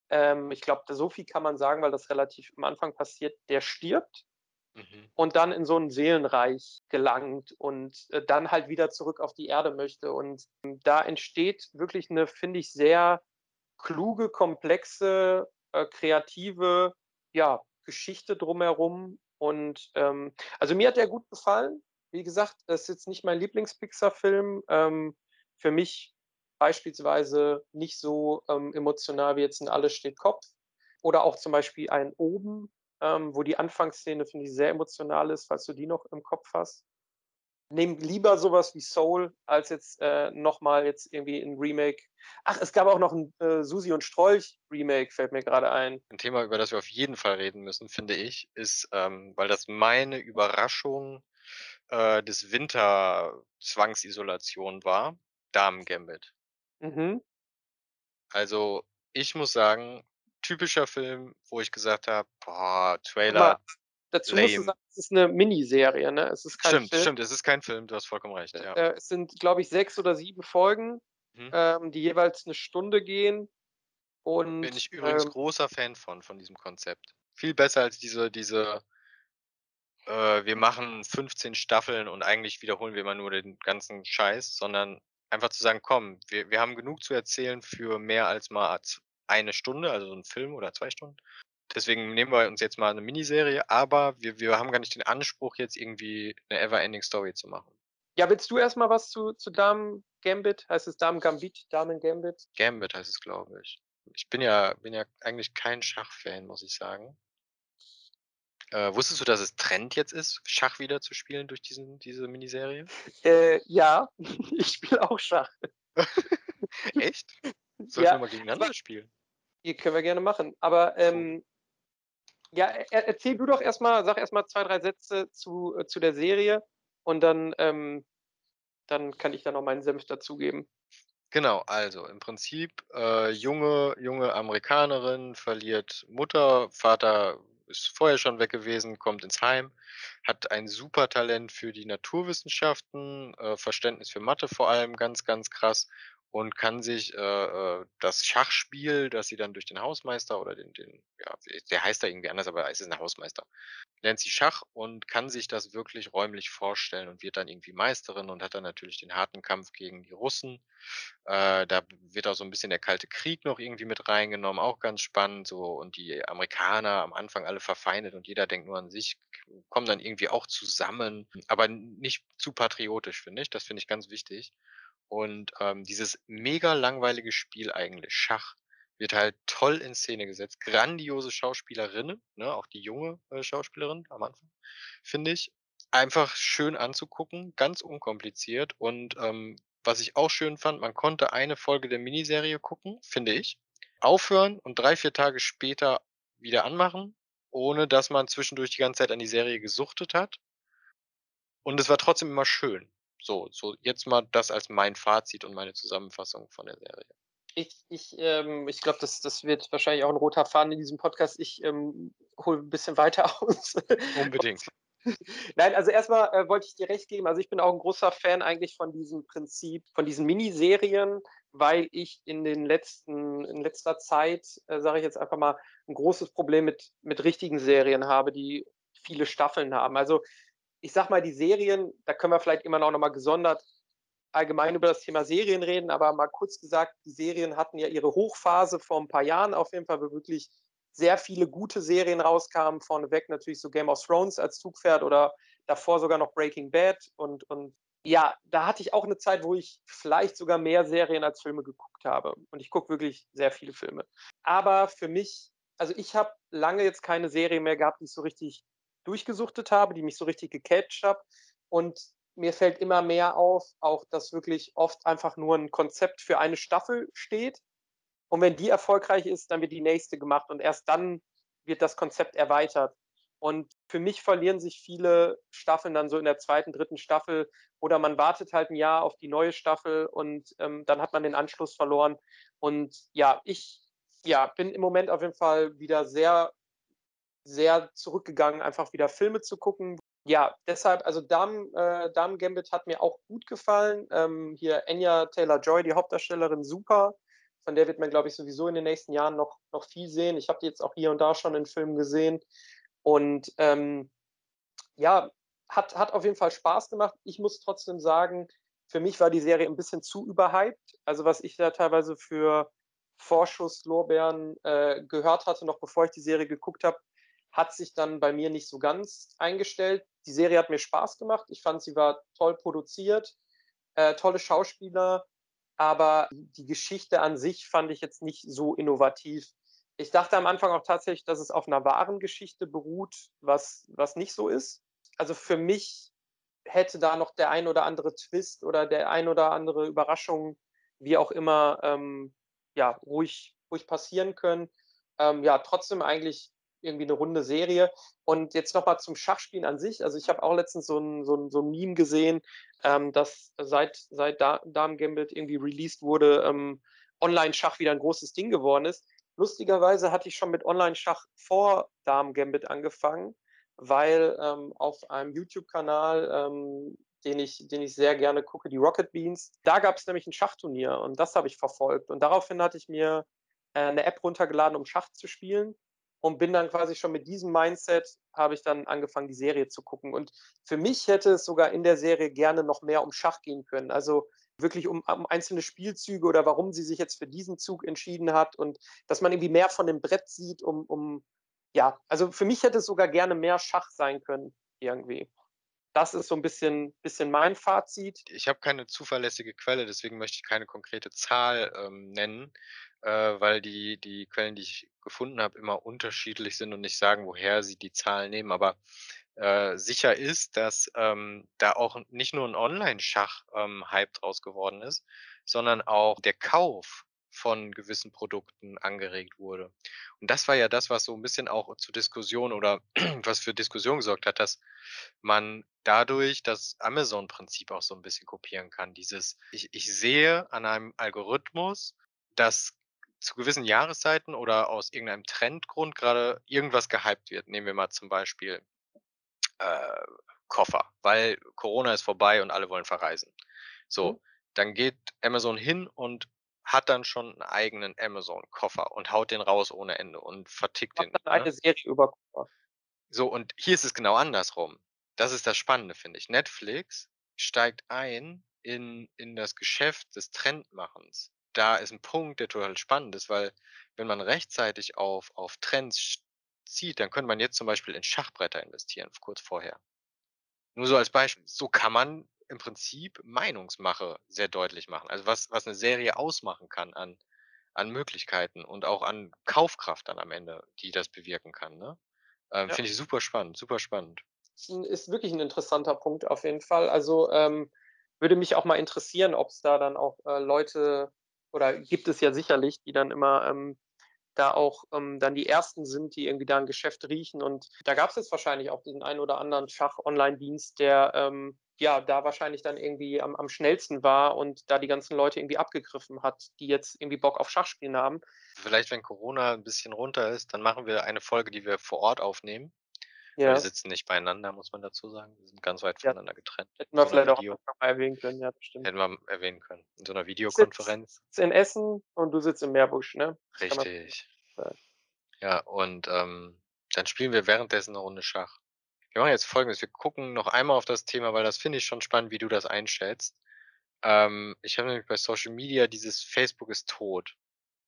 A: Ähm, ich glaube, so viel kann man sagen, weil das relativ am Anfang passiert, der stirbt
B: Mhm.
A: und dann in so 'n Seelenreich gelangt und, äh, dann halt wieder zurück auf die Erde möchte. Und da entsteht wirklich 'ne, finde ich, sehr kluge, komplexe, äh, kreative, ja, Geschichte drumherum. Und, ähm also, mir hat der gut gefallen. Wie gesagt, das ist jetzt nicht mein Lieblings-Pixar-Film. Ähm, für mich beispielsweise nicht so, ähm, emotional wie jetzt 'n Alles steht Kopf oder auch zum Beispiel ein Oben, ähm, wo die Anfangsszene, finde ich, sehr emotional ist, falls du die noch im Kopf hast. Nehme lieber so was wie Soul als jetzt, äh, noch mal jetzt irgendwie 'n Remake. Ach, es gab auch noch 'n, äh, Susi und Strolch Remake, fällt mir grade ein.
B: 'N Thema, über das wir auf jeden Fall reden müssen, finde ich, ist, ähm, weil das meine Überraschung, äh, des Winter-Zwangsisolation war, Damen-Gambit.
A: Mhm.
B: Also, ich muss sagen, typischer Film, wo ich gesagt habe: „Boah, Trailer,
A: dazu musst du
B: lame.“
A: sagen, es ist 'ne Miniserie, ne? Es ist kein
B: Stimmt,
A: Film.
B: stimmt, es ist kein Film, du hast vollkommen recht,
A: Äh,
B: ja.
A: äh, es sind, glaube ich, 6 oder 7 Folgen,
B: Mhm.
A: ähm, die jeweils 'ne Stunde gehen
B: Bin
A: und,
B: ich übrigens
A: ähm
B: großer Fan von von diesem Konzept. Viel besser als diese diese äh, wir machen 15 Staffeln und eigentlich wiederholen wir immer nur den ganzen Scheiß, sondern einfach zu sagen: „Komm, wir wir haben genug zu erzählen für mehr als mal 1 Stunde, also, so 'n Film oder 2 Stunden. Deswegen nehmen wir uns jetzt mal 'ne Miniserie, aber wir wir haben gar nicht den Anspruch, jetzt irgendwie 'ne ever ending Story zu machen.“
A: Ja, willst du erst mal was zu zu Damen-Gambit heißt es Damen-Gambit? Damen-Gambit?
B: Gambit heißt es, glaube ich. Ich bin ja bin ja eigentlich kein Schach-Fan, muss ich sagen. Äh, wusstest du, dass es Trend jetzt ist, Schach wieder zu spielen durch diesen diese Miniserie?
A: Äh, ja, ich spiele auch Schach.
B: Echt? Sollten wir
A: Ja,
B: mal
A: aber
B: gegeneinander spielen?
A: Ja, können wir gerne machen. Aber, ähm ja, er erzähl du doch erst mal sag erst mal 2, 3 Sätze zu äh, zu der Serie und dann, ähm dann kann ich da noch meinen Senf dazugeben.
B: Genau, also, im Prinzip, äh, junge junge Amerikanerin verliert Mutter, Vater ist vorher schon weg gewesen, kommt ins Heim, hat ein Supertalent für die Naturwissenschaften, äh, Verständnis für Mathe vor allem ganz, ganz krass und kann sich, äh, äh, das Schachspiel, das sie dann durch den Hausmeister oder den den ja, der heißt da irgendwie anders, aber es ist 'n Hausmeister. Lernt sie Schach und kann sich das wirklich räumlich vorstellen und wird dann irgendwie Meisterin und hat dann natürlich den harten Kampf gegen die Russen. Äh, da wird auch so 'n bisschen der Kalte Krieg noch irgendwie mit reingenommen, auch ganz spannend so und die Amerikaner am Anfang alle verfeindet und jeder denkt nur an sich, kommen dann irgendwie auch zusammen, aber nicht zu patriotisch, finde ich. Das finde ich ganz wichtig. Und, ähm, dieses mega langweilige Spiel eigentlich, Schach, wird halt toll in Szene gesetzt. Grandiose Schauspielerinnen, ne, auch die junge, äh, Schauspielerin am Anfang, finde ich. Einfach schön anzugucken, ganz unkompliziert und, ähm, was ich auch schön fand, man konnte eine Folge der Miniserie gucken, finde ich, aufhören und 3, 4 Tage später wieder anmachen, ohne dass man zwischendurch die ganze Zeit an die Serie gesuchtet hat. Und es war trotzdem immer schön. So, so jetzt mal das als mein Fazit und meine Zusammenfassung von der Serie.
A: Ich, ich, ähm, ich glaube, das, das wird wahrscheinlich auch ein roter Faden in diesem Podcast. Ich ähm, hole ein bisschen weiter aus.
B: Unbedingt.
A: Nein, also erstmal äh, wollte ich dir recht geben. Also ich bin auch ein großer Fan eigentlich von diesem Prinzip, von diesen Miniserien, weil ich in den letzten, in letzter Zeit, äh, sage ich jetzt einfach mal, ein großes Problem mit, mit richtigen Serien habe, die viele Staffeln haben. Also ich sag mal, die Serien, da können wir vielleicht immer noch mal gesondert allgemein über das Thema Serien reden, aber mal kurz gesagt, die Serien hatten ja ihre Hochphase vor ein paar Jahren auf jeden Fall, wo wirklich sehr viele gute Serien rauskamen. Vorneweg natürlich so Game of Thrones als Zugpferd oder davor sogar noch Breaking Bad. Und, und ja, da hatte ich auch eine Zeit, wo ich vielleicht sogar mehr Serien als Filme geguckt habe. Und ich gucke wirklich sehr viele Filme. Aber für mich, also ich habe lange jetzt keine Serie mehr gehabt, die ich so richtig durchgesuchtet habe, die mich so richtig gecatcht habe. Und mir fällt immer mehr auf, auch dass wirklich oft einfach nur ein Konzept für eine Staffel steht und wenn die erfolgreich ist, dann wird die nächste gemacht und erst dann wird das Konzept erweitert. Und für mich verlieren sich viele Staffeln dann so in der zweiten, dritten Staffel oder man wartet halt ein Jahr auf die neue Staffel und ähm, dann hat man den Anschluss verloren. Und ja, ich ja, bin im Moment auf jeden Fall wieder sehr, sehr zurückgegangen, einfach wieder Filme zu gucken. Ja, deshalb, also Dame, äh, Dame Gambit hat mir auch gut gefallen. Ähm, hier Anya Taylor-Joy, die Hauptdarstellerin, super von der wird man, glaube ich, sowieso in den nächsten Jahren noch, noch viel sehen. Ich habe die jetzt auch hier und da schon in Filmen gesehen. Und ähm, ja, hat, hat auf jeden Fall Spaß gemacht. Ich muss trotzdem sagen, für mich war die Serie ein bisschen zu überhyped. Also was ich da teilweise für Vorschusslorbeeren äh, gehört hatte, noch bevor ich die Serie geguckt habe, hat sich dann bei mir nicht so ganz eingestellt. Die Serie hat mir Spaß gemacht. Ich fand, sie war toll produziert, äh, tolle Schauspieler aber die Geschichte an sich fand ich jetzt nicht so innovativ. Ich dachte am Anfang auch tatsächlich, dass es auf einer wahren Geschichte beruht, was, was nicht so ist. Also für mich hätte da noch der ein oder andere Twist oder der ein oder andere Überraschung, wie auch immer, ähm, ja, ruhig, ruhig passieren können. Ähm, ja, trotzdem eigentlich irgendwie eine runde Serie. Und jetzt nochmal zum Schachspielen an sich. Also ich habe auch letztens so ein, so ein, so ein Meme gesehen, ähm, dass seit, seit Damen Gambit irgendwie released wurde, ähm, Online-Schach wieder ein großes Ding geworden ist. Lustigerweise hatte ich schon mit Online-Schach vor Damen Gambit angefangen, weil ähm, auf einem YouTube-Kanal, ähm, den, ich, den ich sehr gerne gucke, die Rocket Beans, da gab es nämlich ein Schachturnier und das habe ich verfolgt. Und daraufhin hatte ich mir äh, eine App runtergeladen, um Schach zu spielen und bin dann quasi schon mit diesem Mindset, habe ich dann angefangen, die Serie zu gucken. Und für mich hätte es sogar in der Serie gerne noch mehr um Schach gehen können. Also wirklich um, um, einzelne Spielzüge oder warum sie sich jetzt für diesen Zug entschieden hat und dass man irgendwie mehr von dem Brett sieht, um, um ja, also für mich hätte es sogar gerne mehr Schach sein können, irgendwie. Das ist so ein bisschen, bisschen mein Fazit.
B: Ich habe keine zuverlässige Quelle, deswegen möchte ich keine konkrete Zahl ähm, nennen äh, weil die, die Quellen, die ich gefunden habe, immer unterschiedlich sind und nicht sagen, woher sie die Zahlen nehmen. Aber äh, sicher ist, dass ähm, da auch nicht nur ein Online-Schach-Hype ähm, draus geworden ist, sondern auch der Kauf von gewissen Produkten angeregt wurde. Und das war ja das, was so ein bisschen auch zu Diskussion oder was für Diskussion gesorgt hat, dass man dadurch das Amazon-Prinzip auch so ein bisschen kopieren kann. Dieses, ich, ich sehe an einem Algorithmus, dass zu gewissen Jahreszeiten oder aus irgendeinem Trendgrund gerade irgendwas gehypt wird. Nehmen wir mal zum Beispiel äh, Koffer, weil Corona ist vorbei und alle wollen verreisen. So, mhm. dann geht Amazon hin und hat dann schon einen eigenen Amazon-Koffer und haut den raus ohne Ende und vertickt den.
A: Dann eine ne? Serie über Koffer.
B: So, und hier ist es genau andersrum. Das ist das Spannende, finde ich. Netflix steigt ein in, in das Geschäft des Trendmachens da ist ein Punkt, der total spannend ist, weil wenn man rechtzeitig auf, auf Trends zieht, dann könnte man jetzt zum Beispiel in Schachbretter investieren, kurz vorher. Nur so als Beispiel. So kann man im Prinzip Meinungsmache sehr deutlich machen. Also was, was eine Serie ausmachen kann an, an Möglichkeiten und auch an Kaufkraft dann am Ende, die das bewirken kann. Ne? Ähm, ja. Finde ich super spannend, super spannend.
A: Ist wirklich ein interessanter Punkt auf jeden Fall. Also ähm, würde mich auch mal interessieren, ob es da dann auch äh, Leute oder gibt es ja sicherlich, die dann immer ähm, da auch ähm, dann die ersten sind, die irgendwie da ein Geschäft riechen. Und da gab es jetzt wahrscheinlich auch den einen oder anderen Schach-Online-Dienst, der ähm, ja, da wahrscheinlich dann irgendwie am, am schnellsten war und da die ganzen Leute irgendwie abgegriffen hat, die jetzt irgendwie Bock auf Schachspielen haben.
B: Vielleicht, wenn Corona ein bisschen runter ist, dann machen wir eine Folge, die wir vor Ort aufnehmen. Ja. Wir sitzen nicht beieinander, muss man dazu sagen. Wir sind ganz weit voneinander ja. getrennt.
A: Hätten wir so vielleicht Video. auch mal erwähnen können, ja, bestimmt.
B: Hätten wir erwähnen können. In so einer Videokonferenz.
A: Ich sitze in Essen und du sitzt im Meerbusch, ne?
B: Richtig. Ja, und ähm, dann spielen wir währenddessen eine Runde Schach. Wir machen jetzt folgendes. Wir gucken noch einmal auf das Thema, weil das finde ich schon spannend, wie du das einschätzt. Ähm, ich habe nämlich bei Social Media dieses Facebook ist tot.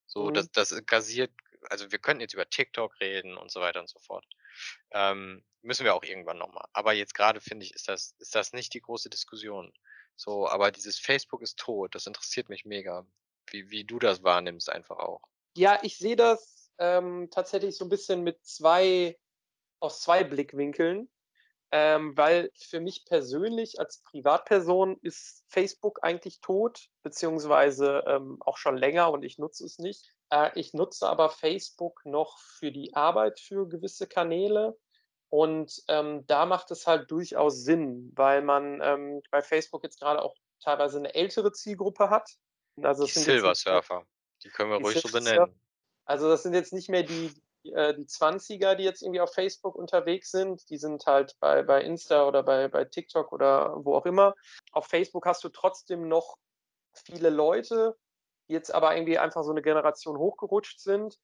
B: So, mhm. das, das gasiert, also wir könnten jetzt über TikTok reden und so weiter und so fort. Ähm, müssen wir auch irgendwann nochmal. Aber jetzt gerade finde ich, ist das, ist das nicht die große Diskussion. So, aber dieses Facebook ist tot, das interessiert mich mega. Wie, wie du das wahrnimmst einfach auch.
A: Ja, ich sehe das ähm, tatsächlich so ein bisschen mit zwei, aus zwei Blickwinkeln ähm, weil für mich persönlich als Privatperson ist Facebook eigentlich tot, beziehungsweise ähm, auch schon länger und ich nutze es nicht. Äh, ich nutze aber Facebook noch für die Arbeit für gewisse Kanäle. Und ähm, da macht es halt durchaus Sinn, weil man ähm, bei Facebook jetzt gerade auch teilweise eine ältere Zielgruppe hat.
B: Also die Silver Surfer, die können wir die ruhig so benennen.
A: Also das sind jetzt nicht mehr die, äh, die 20er, die jetzt irgendwie auf Facebook unterwegs sind, die sind halt bei, bei Insta oder bei, bei TikTok oder wo auch immer. Auf Facebook hast du trotzdem noch viele Leute, jetzt aber irgendwie einfach so eine Generation hochgerutscht sind.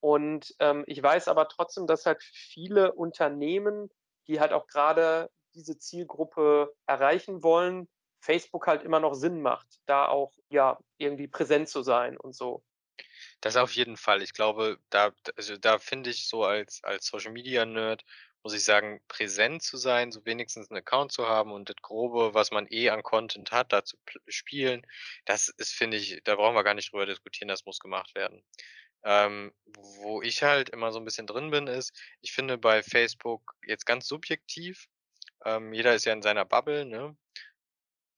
A: Und ähm, ich weiß aber trotzdem, dass halt viele Unternehmen, die halt auch gerade diese Zielgruppe erreichen wollen, Facebook halt immer noch Sinn macht, da auch ja irgendwie präsent zu sein und so.
B: Das auf jeden Fall. Ich glaube, da also, da finde ich so als als Social-Media-Nerd, muss ich sagen, präsent zu sein, so wenigstens 'n Account zu haben und das Grobe, was man eh an Content hat, da zu spielen, das ist, finde ich da brauchen wir gar nicht drüber diskutieren, das muss gemacht werden. Ähm, wo ich halt immer so ein bisschen drin bin, ist, ich finde bei Facebook jetzt ganz subjektiv, ähm, jeder ist ja in seiner Bubble, ne?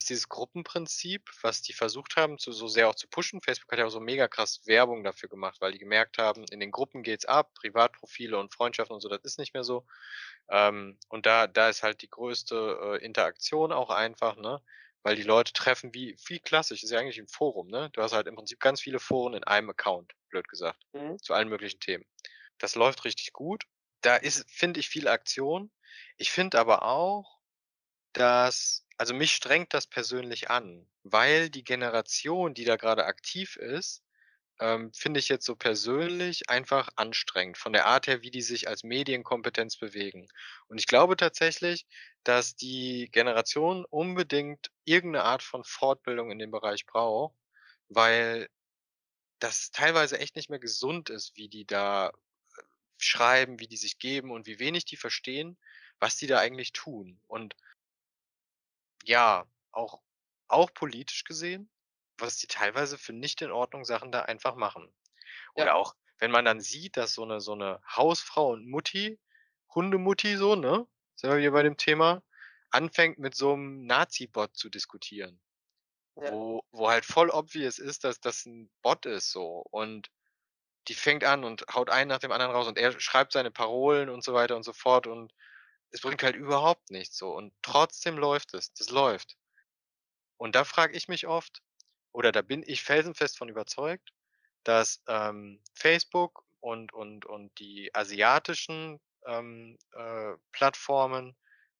B: Dieses Gruppenprinzip, was die versucht haben, zu, so sehr auch zu pushen. Facebook hat ja auch so mega krass Werbung dafür gemacht, weil die gemerkt haben, in den Gruppen geht's ab, Privatprofile und Freundschaften und so, das ist nicht mehr so. Ähm, und da, da ist halt die größte äh, Interaktion auch einfach, ne? Weil die Leute treffen wie, wie klassisch, ist ja eigentlich ein Forum, ne? Du hast halt im Prinzip ganz viele Foren in einem Account, blöd gesagt, mhm. zu allen möglichen Themen. Das läuft richtig gut. Da ist, finde ich, viel Aktion. Ich finde aber auch, dass also mich strengt das persönlich an, weil die Generation, die da gerade aktiv ist, ähm, finde ich jetzt so persönlich einfach anstrengend von der Art her, wie die sich als Medienkompetenz bewegen. Und ich glaube tatsächlich, dass die Generation unbedingt irgendeine Art von Fortbildung in dem Bereich braucht, weil das teilweise echt nicht mehr gesund ist, wie die da äh, schreiben, wie die sich geben und wie wenig die verstehen, was die da eigentlich tun. Und ja, auch auch politisch gesehen, was die teilweise für nicht in Ordnung Sachen da einfach machen. Oder Ja. auch, wenn man dann sieht, dass so 'ne so 'ne Hausfrau und Mutti, Hundemutti so, ne, sind wir wieder bei dem Thema, anfängt mit so 'nem Nazi-Bot zu diskutieren. Ja. Wo wo halt voll obvious ist, dass das 'n Bot ist so. Und die fängt an und haut einen nach dem anderen raus und er schreibt seine Parolen und so weiter und so fort und es bringt halt überhaupt nichts so und trotzdem läuft es. Das läuft. Und da frage ich mich oft oder da bin ich felsenfest von überzeugt, dass, ähm, Facebook und und und die asiatischen, ähm, äh, Plattformen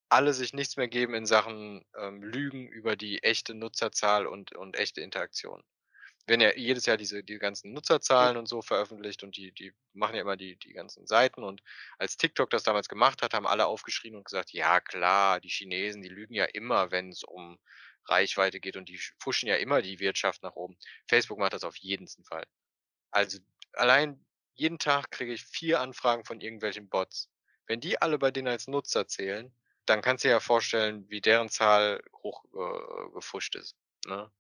B: alle sich nichts mehr geben in Sachen, ähm, Lügen über die echte Nutzerzahl und und echte Interaktion werden ja jedes Jahr diese die ganzen Nutzerzahlen und so veröffentlicht und die die machen ja immer die die ganzen Seiten und als TikTok das damals gemacht hat, haben alle aufgeschrien und gesagt: „Ja klar, die Chinesen, die lügen ja immer, wenn es um Reichweite geht und die pushen ja immer die Wirtschaft nach oben.“ Facebook macht das auf jeden Fall. Also, allein jeden Tag kriege ich vier Anfragen von irgendwelchen Bots. Wenn die alle bei denen als Nutzer zählen, dann kannst du dir ja vorstellen, wie deren Zahl hoch äh, ist, ne?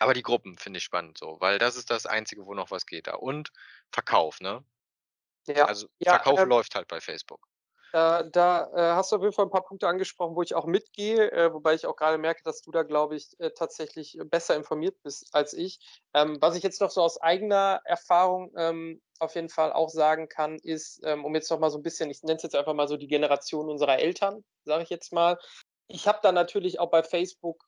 B: Aber die Gruppen finde ich spannend so, weil das ist das Einzige, wo noch was geht da. Und Verkauf, ne?
A: Ja.
B: Also Ja, Verkauf ähm läuft halt bei Facebook.
A: Äh, da, äh, hast du auf jeden Fall ein paar Punkte angesprochen, wo ich auch mitgehe, äh, wobei ich auch gerade merke, dass du da, glaube ich, äh, tatsächlich besser informiert bist als ich. Ähm, was ich jetzt noch so aus eigener Erfahrung ähm, auf jeden Fall auch sagen kann, ist, ähm, um jetzt noch mal so ein bisschen ich nenne es jetzt einfach mal so die Generation unserer Eltern, sage ich jetzt mal. ich habe da natürlich auch bei Facebook,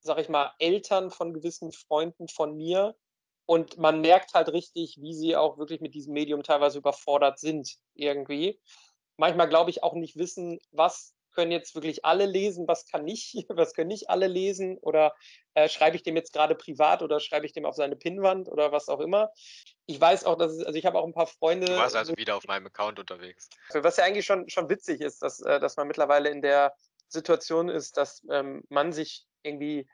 A: sage ich mal, Eltern von gewissen Freunden von mir und man merkt halt richtig, wie sie auch wirklich mit diesem Medium teilweise überfordert sind irgendwie. Manchmal glaube ich auch nicht wissen, was können jetzt wirklich alle lesen, was kann nicht, was können nicht alle lesen oder äh, schreibe ich dem jetzt gerade privat oder schreibe ich dem auf seine Pinnwand oder was auch immer. Ich weiß auch, dass es, also ich habe auch ein paar Freunde.
B: Du warst also wieder auf meinem Account unterwegs.
A: Was ja eigentlich schon, schon witzig ist, dass, äh, dass man mittlerweile in der Situation ist, dass ähm, man sich irgendwie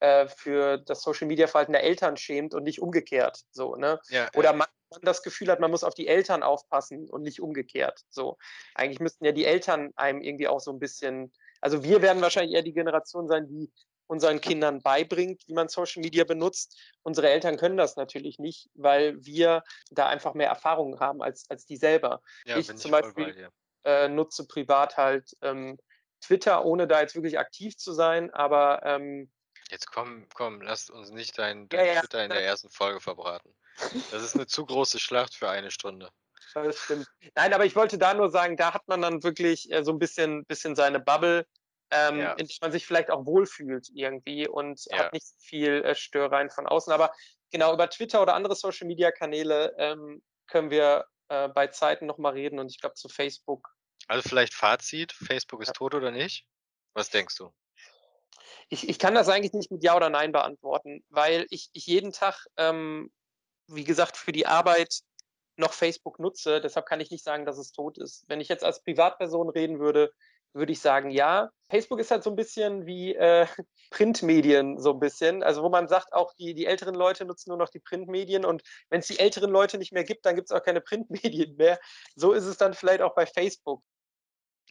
A: äh, für das Social Media Verhalten der Eltern schämt und nicht umgekehrt. So, ne? Ja, Oder man, man, das Gefühl hat, man muss auf die Eltern aufpassen und nicht umgekehrt. So. Eigentlich müssten ja die Eltern einem irgendwie auch so ein bisschen, also wir werden wahrscheinlich eher die Generation sein, die unseren Kindern beibringt, wie man Social Media benutzt. Unsere Eltern können das natürlich nicht, weil wir da einfach mehr Erfahrungen haben als, als die selber. Ja, ich zum Beispiel äh, nutze privat halt ähm, Twitter, ohne da jetzt wirklich aktiv zu sein, aber ähm,
B: Jetzt komm, komm, lass uns nicht dein, dein ja, Twitter in der ersten Folge verbraten. Das ist eine zu große Schlacht für eine Stunde.
A: Das stimmt. Nein, aber ich wollte da nur sagen, da hat man dann wirklich äh, so ein bisschen, bisschen seine Bubble, ähm, ja. in der man sich vielleicht auch wohlfühlt irgendwie und hat nicht viel äh, Störereien von außen. Aber genau über Twitter oder andere Social Media Kanäle ähm, können wir äh, bei Zeiten nochmal reden und ich glaube zu Facebook.
B: Also vielleicht Fazit, Facebook ist ja. tot oder nicht? Was denkst du?
A: Ich, ich kann das eigentlich nicht mit Ja oder Nein beantworten, weil ich, ich jeden Tag, ähm, wie gesagt, für die Arbeit noch Facebook nutze. Deshalb kann ich nicht sagen, dass es tot ist. Wenn ich jetzt als Privatperson reden würde, würde ich sagen, ja. Facebook ist halt so ein bisschen wie äh, Printmedien, so ein bisschen. Also wo man sagt, auch die, die älteren Leute nutzen nur noch die Printmedien und wenn es die älteren Leute nicht mehr gibt, dann gibt es auch keine Printmedien mehr. So ist es dann vielleicht auch bei Facebook.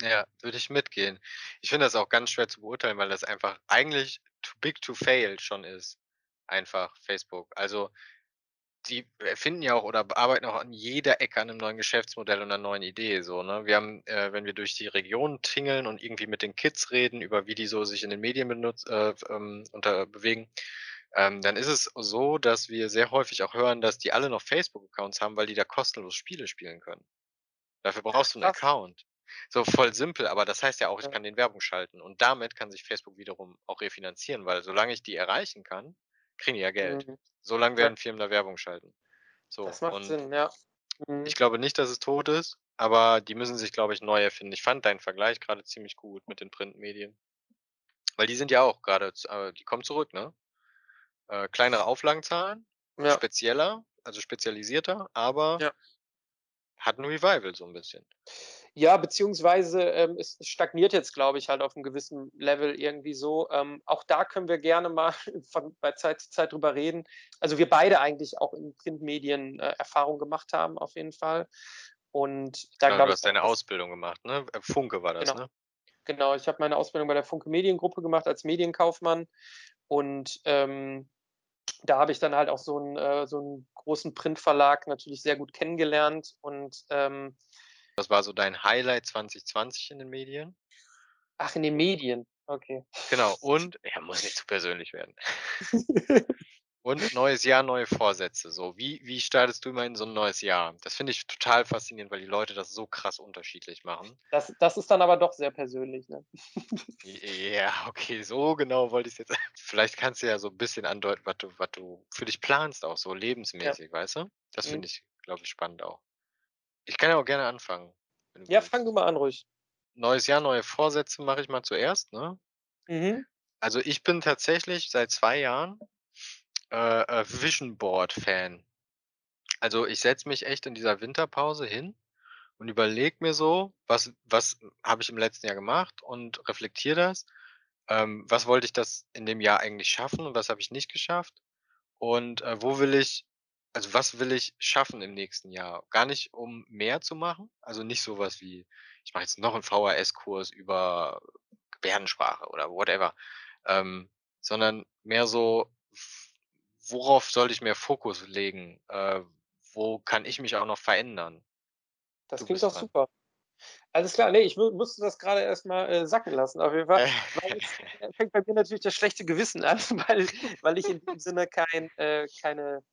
B: Ja, würde ich mitgehen. Ich finde das auch ganz schwer zu beurteilen, weil das einfach eigentlich too big to fail schon ist. Einfach Facebook. Also die erfinden ja auch oder arbeiten auch an jeder Ecke an einem neuen Geschäftsmodell und einer neuen Idee. So, ne? Wir haben, äh, wenn wir durch die Region tingeln und irgendwie mit den Kids reden, über wie die so sich in den Medien benutzt, äh, ähm, unter bewegen, ähm, dann ist es so, dass wir sehr häufig auch hören, dass die alle noch Facebook-Accounts haben, weil die da kostenlos Spiele spielen können. Dafür brauchst du einen Account. So voll simpel, aber das heißt ja auch, ich kann den Werbung schalten und damit kann sich Facebook wiederum auch refinanzieren, weil solange ich die erreichen kann, kriegen die ja Geld. Mhm. Solange werden Firmen da Werbung schalten. So,
A: Das macht und Sinn, ja.
B: Mhm. ich glaube nicht, dass es tot ist, aber die müssen sich, glaube ich, neu erfinden. Ich fand deinen Vergleich gerade ziemlich gut mit den Printmedien. Weil die sind ja auch gerade, äh, die kommen zurück, ne? Äh, kleinere Auflagenzahlen, Ja, spezieller, also spezialisierter, aber ja. hat ein Revival so ein bisschen.
A: Ja, beziehungsweise ähm, es stagniert jetzt, glaube ich, halt auf einem gewissen Level irgendwie so. Ähm, auch da können wir gerne mal von, bei Zeit zu Zeit drüber reden. Also wir beide eigentlich auch in Printmedien äh, Erfahrung gemacht haben, auf jeden Fall. Und
B: da genau, du hast deine Ausbildung gemacht, ne? Äh, Funke war das,
A: genau.
B: ne?
A: Genau, ich habe meine Ausbildung bei der Funke Mediengruppe gemacht als Medienkaufmann und ähm, da habe ich dann halt auch so einen, äh, so einen großen Printverlag natürlich sehr gut kennengelernt und ähm,
B: was war so dein Highlight 2020 in den Medien?
A: Ach, in den Medien. Okay.
B: Genau. Und, ja, muss nicht zu persönlich werden. Und neues Jahr, neue Vorsätze. So, wie, wie startest du immer in so ein neues Jahr? Das finde ich total faszinierend, weil die Leute das so krass unterschiedlich machen.
A: Das, das ist dann aber doch sehr persönlich, ne?
B: Ja, okay, so genau wollte ich es jetzt. Vielleicht kannst du ja so ein bisschen andeuten, was du, was du für dich planst, auch so lebensmäßig, ja. weißt du? Das mhm. finde ich, glaube ich, spannend auch. Ich kann ja auch gerne anfangen,
A: Ja, fang du mal an ruhig.
B: Neues Jahr, neue Vorsätze mache ich mal zuerst, ne? Mhm. Also, ich bin tatsächlich seit zwei Jahren, äh, äh, Vision Board Fan. Also, ich setze mich echt in dieser Winterpause hin und überlege mir so, was was habe ich im letzten Jahr gemacht und reflektiere das. Ähm, was wollte ich das in dem Jahr eigentlich schaffen und was habe ich nicht geschafft? Und, äh, wo will ich also was will ich schaffen im nächsten Jahr? Gar nicht, um mehr zu machen, also nicht sowas wie, ich mache jetzt noch einen VHS-Kurs über Gebärdensprache oder whatever, ähm, sondern mehr so, worauf sollte ich mehr Fokus legen? Äh, wo kann ich mich auch noch verändern?
A: Das Du klingt doch dran. super. Alles klar, nee, ich musste das gerade erstmal äh, sacken lassen, auf jeden Fall. Weil es äh, fängt bei mir natürlich das schlechte Gewissen an, weil, weil ich in dem Sinne kein, äh, keine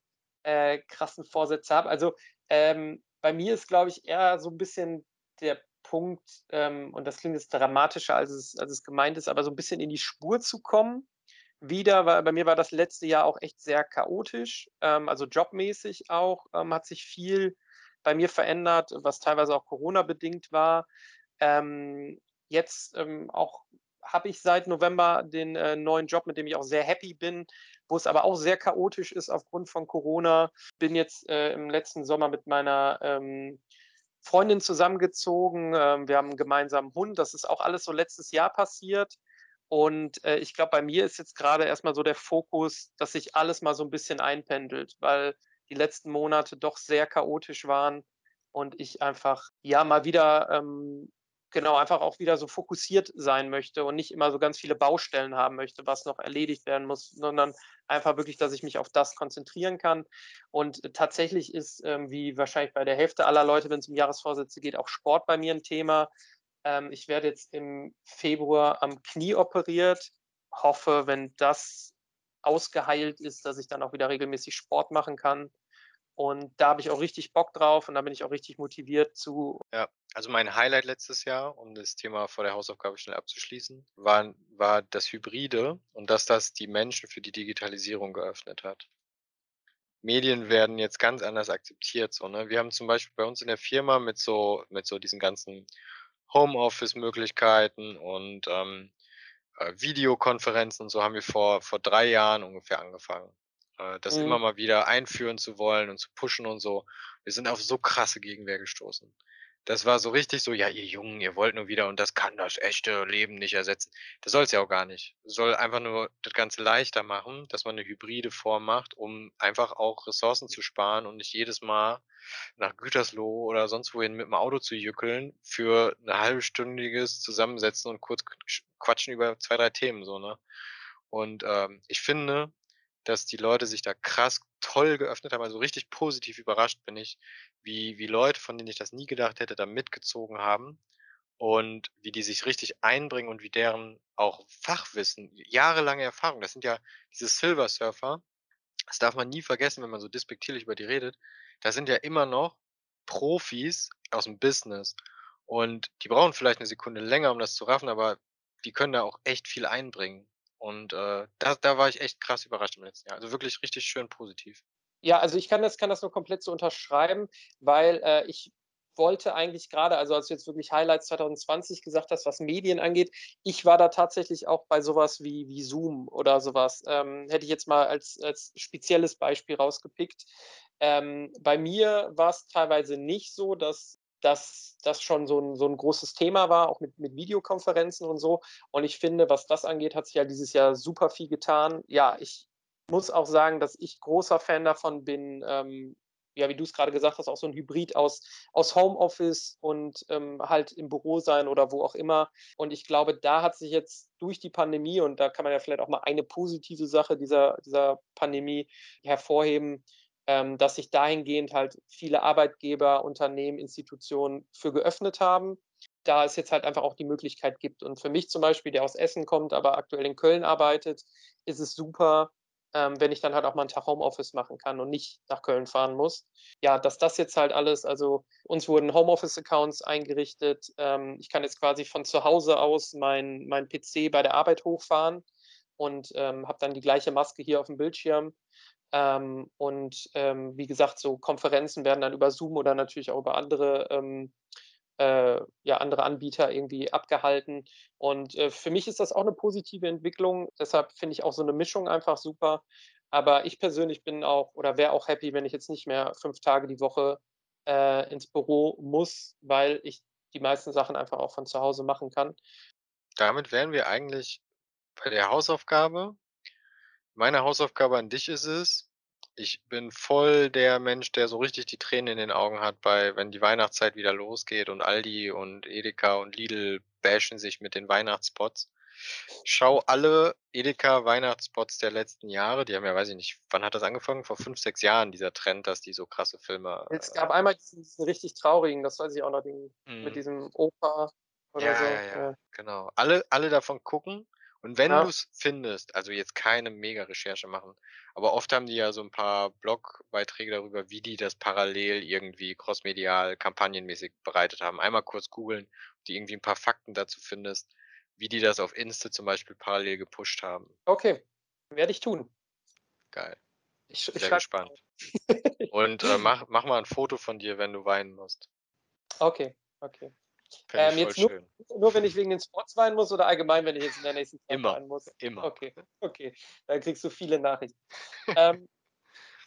A: äh, krassen Vorsätze habe. Also ähm, bei mir ist, glaube ich, eher so ein bisschen der Punkt, ähm, und das klingt jetzt dramatischer, als es, als es gemeint ist, aber so ein bisschen in die Spur zu kommen wieder, weil bei mir war das letzte Jahr auch echt sehr chaotisch, ähm, also jobmäßig auch, ähm, hat sich viel bei mir verändert, was teilweise auch Corona-bedingt war. Ähm, jetzt ähm, auch habe ich seit November den äh, neuen Job, mit dem ich auch sehr happy bin, wo es aber auch sehr chaotisch ist aufgrund von Corona. Bin jetzt äh, im letzten Sommer mit meiner ähm, Freundin zusammengezogen. Ähm, wir haben einen gemeinsamen Hund. Das ist auch alles so letztes Jahr passiert. Und äh, ich glaube, bei mir ist jetzt gerade erstmal so der Fokus, dass sich alles mal so ein bisschen einpendelt, weil die letzten Monate doch sehr chaotisch waren und ich einfach ja mal wieder ähm, genau einfach auch wieder so fokussiert sein möchte und nicht immer so ganz viele Baustellen haben möchte, was noch erledigt werden muss, sondern einfach wirklich, dass ich mich auf das konzentrieren kann. Und tatsächlich ist, ähm, wie wahrscheinlich bei der Hälfte aller Leute, wenn es um Jahresvorsätze geht, auch Sport bei mir ein Thema. Ähm, ich werde jetzt im Februar am Knie operiert. Hoffe, wenn das ausgeheilt ist, dass ich dann auch wieder regelmäßig Sport machen kann. Und da habe ich auch richtig Bock drauf und da bin ich auch richtig motiviert zu.
B: Ja, also mein Highlight letztes Jahr, um das Thema vor der Hausaufgabe schnell abzuschließen, war, war das Hybride und dass das die Menschen für die Digitalisierung geöffnet hat. Medien werden jetzt ganz anders akzeptiert. So, ne? Wir haben zum Beispiel bei uns in der Firma mit so, mit so diesen ganzen Homeoffice-Möglichkeiten und ähm, äh, Videokonferenzen und so haben wir vor, vor drei Jahren ungefähr angefangen äh, das mhm. immer mal wieder einführen zu wollen und zu pushen und so. Wir sind auf so krasse Gegenwehr gestoßen. Das war so richtig so, ja, ihr Jungen, ihr wollt nur wieder und das kann das echte Leben nicht ersetzen. Das soll es ja auch gar nicht. Es soll einfach nur das Ganze leichter machen, dass man eine hybride Form macht, um einfach auch Ressourcen zu sparen und nicht jedes Mal nach Gütersloh oder sonst wohin mit dem Auto zu jückeln für ein halbstündiges Zusammensetzen und kurz quatschen über zwei, drei Themen, so, ne? Und ähm, ich finde, dass die Leute sich da krass toll geöffnet haben. Also richtig positiv überrascht bin ich, wie, wie Leute, von denen ich das nie gedacht hätte, da mitgezogen haben und wie die sich richtig einbringen und wie deren auch Fachwissen, jahrelange Erfahrung, das sind ja diese Silver Surfer, das darf man nie vergessen, wenn man so despektierlich über die redet, das sind ja immer noch Profis aus dem Business und die brauchen vielleicht eine Sekunde länger, um das zu raffen, aber die können da auch echt viel einbringen. Und äh, da, da war ich echt krass überrascht im letzten Jahr. Also wirklich richtig schön positiv.
A: Ja, also ich kann das, kann das nur komplett so unterschreiben, weil äh, ich wollte eigentlich gerade, also als du jetzt wirklich Highlights 2020 gesagt hast, was Medien angeht, ich war da tatsächlich auch bei sowas wie, wie Zoom oder sowas. Ähm, hätte ich jetzt mal als, als spezielles Beispiel rausgepickt. Ähm, bei mir war es teilweise nicht so, dass dass das schon so ein, so ein großes Thema war, auch mit, mit Videokonferenzen und so. Und ich finde, was das angeht, hat sich ja dieses Jahr super viel getan. Ja, ich muss auch sagen, dass ich großer Fan davon bin, ähm, ja, wie du es gerade gesagt hast, auch so ein Hybrid aus, aus Homeoffice und ähm, halt im Büro sein oder wo auch immer. Und ich glaube, da hat sich jetzt durch die Pandemie, und da kann man ja vielleicht auch mal eine positive Sache dieser, dieser Pandemie hervorheben, ähm, dass sich dahingehend halt viele Arbeitgeber, Unternehmen, Institutionen für geöffnet haben. Da es jetzt halt einfach auch die Möglichkeit gibt. Und für mich zum Beispiel, der aus Essen kommt, aber aktuell in Köln arbeitet, ist es super, ähm, wenn ich dann halt auch mal einen Tag Homeoffice machen kann und nicht nach Köln fahren muss. Ja, dass das jetzt halt alles, also uns wurden Homeoffice-Accounts eingerichtet. Ähm, ich kann jetzt quasi von zu Hause aus mein, mein PC bei der Arbeit hochfahren und ähm, habe dann die gleiche Maske hier auf dem Bildschirm ähm, und ähm, wie gesagt, so Konferenzen werden dann über Zoom oder natürlich auch über andere, ähm, äh, ja, andere Anbieter irgendwie abgehalten. Und äh, für mich ist das auch eine positive Entwicklung. Deshalb finde ich auch so eine Mischung einfach super. Aber ich persönlich bin auch oder wäre auch happy, wenn ich jetzt nicht mehr fünf Tage die Woche äh, ins Büro muss, weil ich die meisten Sachen einfach auch von zu Hause machen kann.
B: Damit wären wir eigentlich bei der Hausaufgabe. Meine Hausaufgabe an dich ist es, ich bin voll der Mensch, der so richtig die Tränen in den Augen hat bei wenn die Weihnachtszeit wieder losgeht und Aldi und Edeka und Lidl bashen sich mit den Weihnachtsspots. Schau alle Edeka Weihnachtsspots der letzten Jahre, die haben ja, weiß ich nicht, wann hat das angefangen? Vor fünf, sechs Jahren, dieser Trend, dass die so krasse Filme.
A: Es gab äh einmal diesen, diesen richtig traurigen, das weiß ich auch noch, den, mit
B: Mhm.
A: diesem Opa oder
B: Ja,
A: so.
B: ja, ja,
A: Ja.
B: genau. Alle alle davon gucken Und wenn
A: Ja.
B: du's findest, also jetzt keine Mega-Recherche machen, aber oft haben die ja so 'n paar Blogbeiträge darüber, wie die das parallel irgendwie crossmedial kampagnenmäßig bereitet haben. Einmal kurz googeln, ob du irgendwie 'n paar Fakten dazu findest, wie die das auf Insta zum Beispiel parallel gepusht haben.
A: Okay, werde ich tun.
B: Geil.
A: Ich ich
B: Sehr gespannt. Und, äh, mach mach mal 'n Foto von dir, wenn du weinen musst.
A: Okay, okay. Ähm, jetzt nur
B: schön.
A: nur wenn ich wegen den Spots weinen muss oder allgemein, wenn ich jetzt in der nächsten Zeit
B: Immer,
A: weinen muss?
B: immer.
A: Okay, okay. Dann kriegst du viele Nachrichten. Ähm,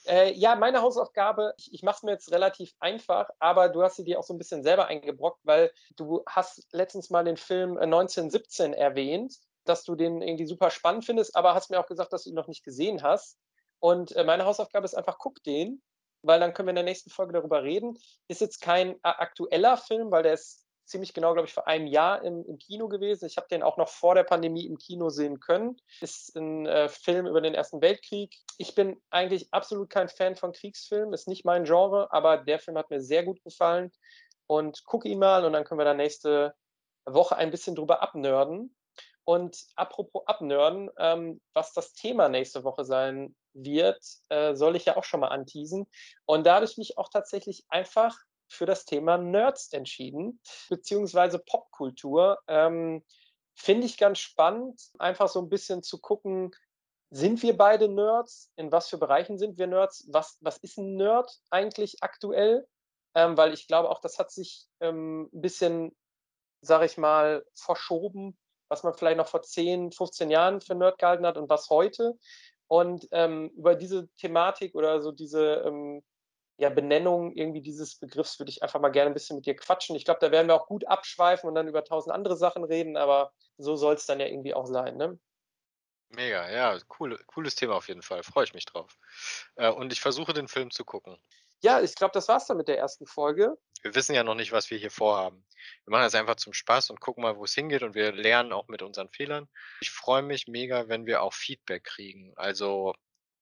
A: äh, ja, meine Hausaufgabe, ich ich mache es mir jetzt relativ einfach, aber du hast sie dir auch so 'n bisschen selber eingebrockt, weil du hast letztens mal den Film, äh, „1917“ erwähnt, dass du den irgendwie super spannend findest, aber hast mir auch gesagt, dass du ihn noch nicht gesehen hast. Und, äh, meine Hausaufgabe ist einfach, guck den, weil dann können wir in der nächsten Folge darüber reden. Ist jetzt kein a aktueller Film, weil der ist ziemlich genau, glaube ich, vor einem Jahr im im Kino gewesen. Ich habe den auch noch vor der Pandemie im Kino sehen können. Ist 'n, äh, Film über den Ersten Weltkrieg. Ich bin eigentlich absolut kein Fan von Kriegsfilmen, ist nicht mein Genre, aber der Film hat mir sehr gut gefallen. Und guck ihn mal und dann können wir da nächste Woche ein bisschen drüber abnörden. Und apropos abnörden, ähm, was das Thema nächste Woche sein wird, äh, soll ich ja auch schon mal anteasen. Und da habe ich mich auch tatsächlich einfach für das Thema Nerds entschieden, beziehungsweise Popkultur. Ähm, finde ich ganz spannend, einfach so 'n bisschen zu gucken, sind wir beide Nerds? In was für Bereichen sind wir Nerds? Was was ist 'n Nerd eigentlich aktuell? Ähm, weil ich glaube auch, das hat sich, ähm, 'n bisschen, sage ich mal, verschoben, was man vielleicht noch vor 10, 15 Jahren für Nerd gehalten hat und was heute. Und, ähm, über diese Thematik oder so diese, ähm, ja, Benennung irgendwie dieses Begriffs würde ich einfach mal gerne 'n bisschen mit dir quatschen. Ich glaube, da werden wir auch gut abschweifen und dann über 1.000 andere Sachen reden, aber so soll's dann ja irgendwie auch sein, ne?
B: Mega, ja, cool cooles Thema auf jeden Fall, freue ich mich drauf. Äh, und ich versuche, den Film zu gucken.
A: Ja, ich glaube, das war's dann mit der ersten Folge.
B: Wir wissen ja noch nicht, was wir hier vorhaben. Wir machen das einfach zum Spaß und gucken mal, wo's hingeht und wir lernen auch mit unseren Fehlern. Ich freue mich mega, wenn wir auch Feedback kriegen. Also,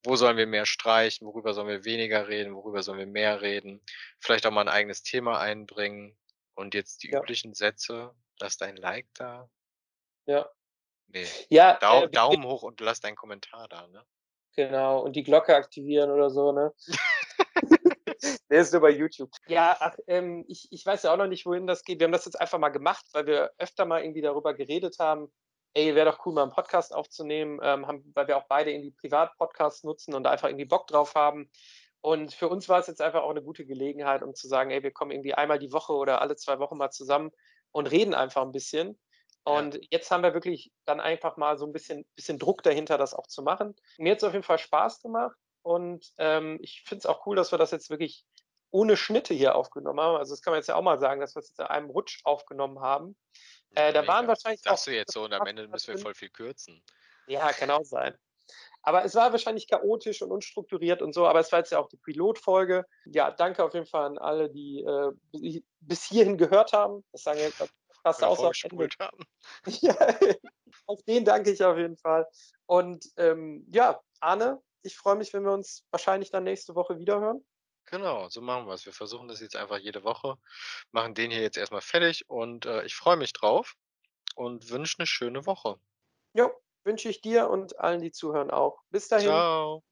B: wo sollen wir mehr streichen, worüber sollen wir weniger reden, worüber sollen wir mehr reden? Vielleicht auch mal 'n eigenes Thema einbringen. Und jetzt die
A: Ja.
B: üblichen Sätze: „Lass dein Like da.“
A: Ja.
B: Ne,
A: Ja,
B: Dau
A: äh,
B: Daumen hoch und lass deinen Kommentar da, ne?
A: Genau, und die Glocke aktivieren oder so, ne? Ne, ist nur bei YouTube. Ja, ach, ähm, ich ich weiß ja auch noch nicht, wohin das geht. Wir haben das jetzt einfach mal gemacht, weil wir öfter mal irgendwie darüber geredet haben: „Ey, wäre doch cool, mal 'n Podcast aufzunehmen“, ähm, haben weil wir auch beide irgendwie privat Podcasts nutzen und einfach irgendwie Bock drauf haben. Und für uns war's jetzt einfach auch 'ne gute Gelegenheit, um zu sagen: „Ey, wir kommen irgendwie einmal die Woche oder alle 2 Wochen mal zusammen und reden einfach 'n bisschen.“
B: Ja.
A: Und jetzt haben wir wirklich dann einfach mal so 'n bisschen bisschen Druck dahinter, das auch zu machen. Mir hat's auf jeden Fall Spaß gemacht und, ähm, ich finde es auch cool, dass wir das jetzt wirklich ohne Schnitte hier aufgenommen haben. Also, das kann man jetzt ja auch mal sagen, dass wir's jetzt in einem Rutsch aufgenommen haben. Äh, da waren wahrscheinlich auch
B: Sagst du jetzt so und am Ende müssen wir voll viel kürzen.
A: Ja, kann auch sein. Aber es war wahrscheinlich chaotisch und unstrukturiert und so, aber es war jetzt ja auch die Pilotfolge. Ja, danke auf jeden Fall an alle, die, äh, bi bis hierhin gehört haben. Das sagen jetzt fast
B: vorgespult haben.
A: Ja, auf den danke ich auf jeden Fall. Und, ähm, ja, Arne, ich freue mich, wenn wir uns wahrscheinlich dann nächste Woche wiederhören.
B: Genau, so machen wir's. Wir versuchen das jetzt einfach jede Woche, machen den hier jetzt erst mal fertig und, äh, ich freue mich drauf und wünsche 'ne schöne Woche.
A: Jo, wünsche ich dir und allen, die zuhören auch. Bis dahin.
B: Tschau.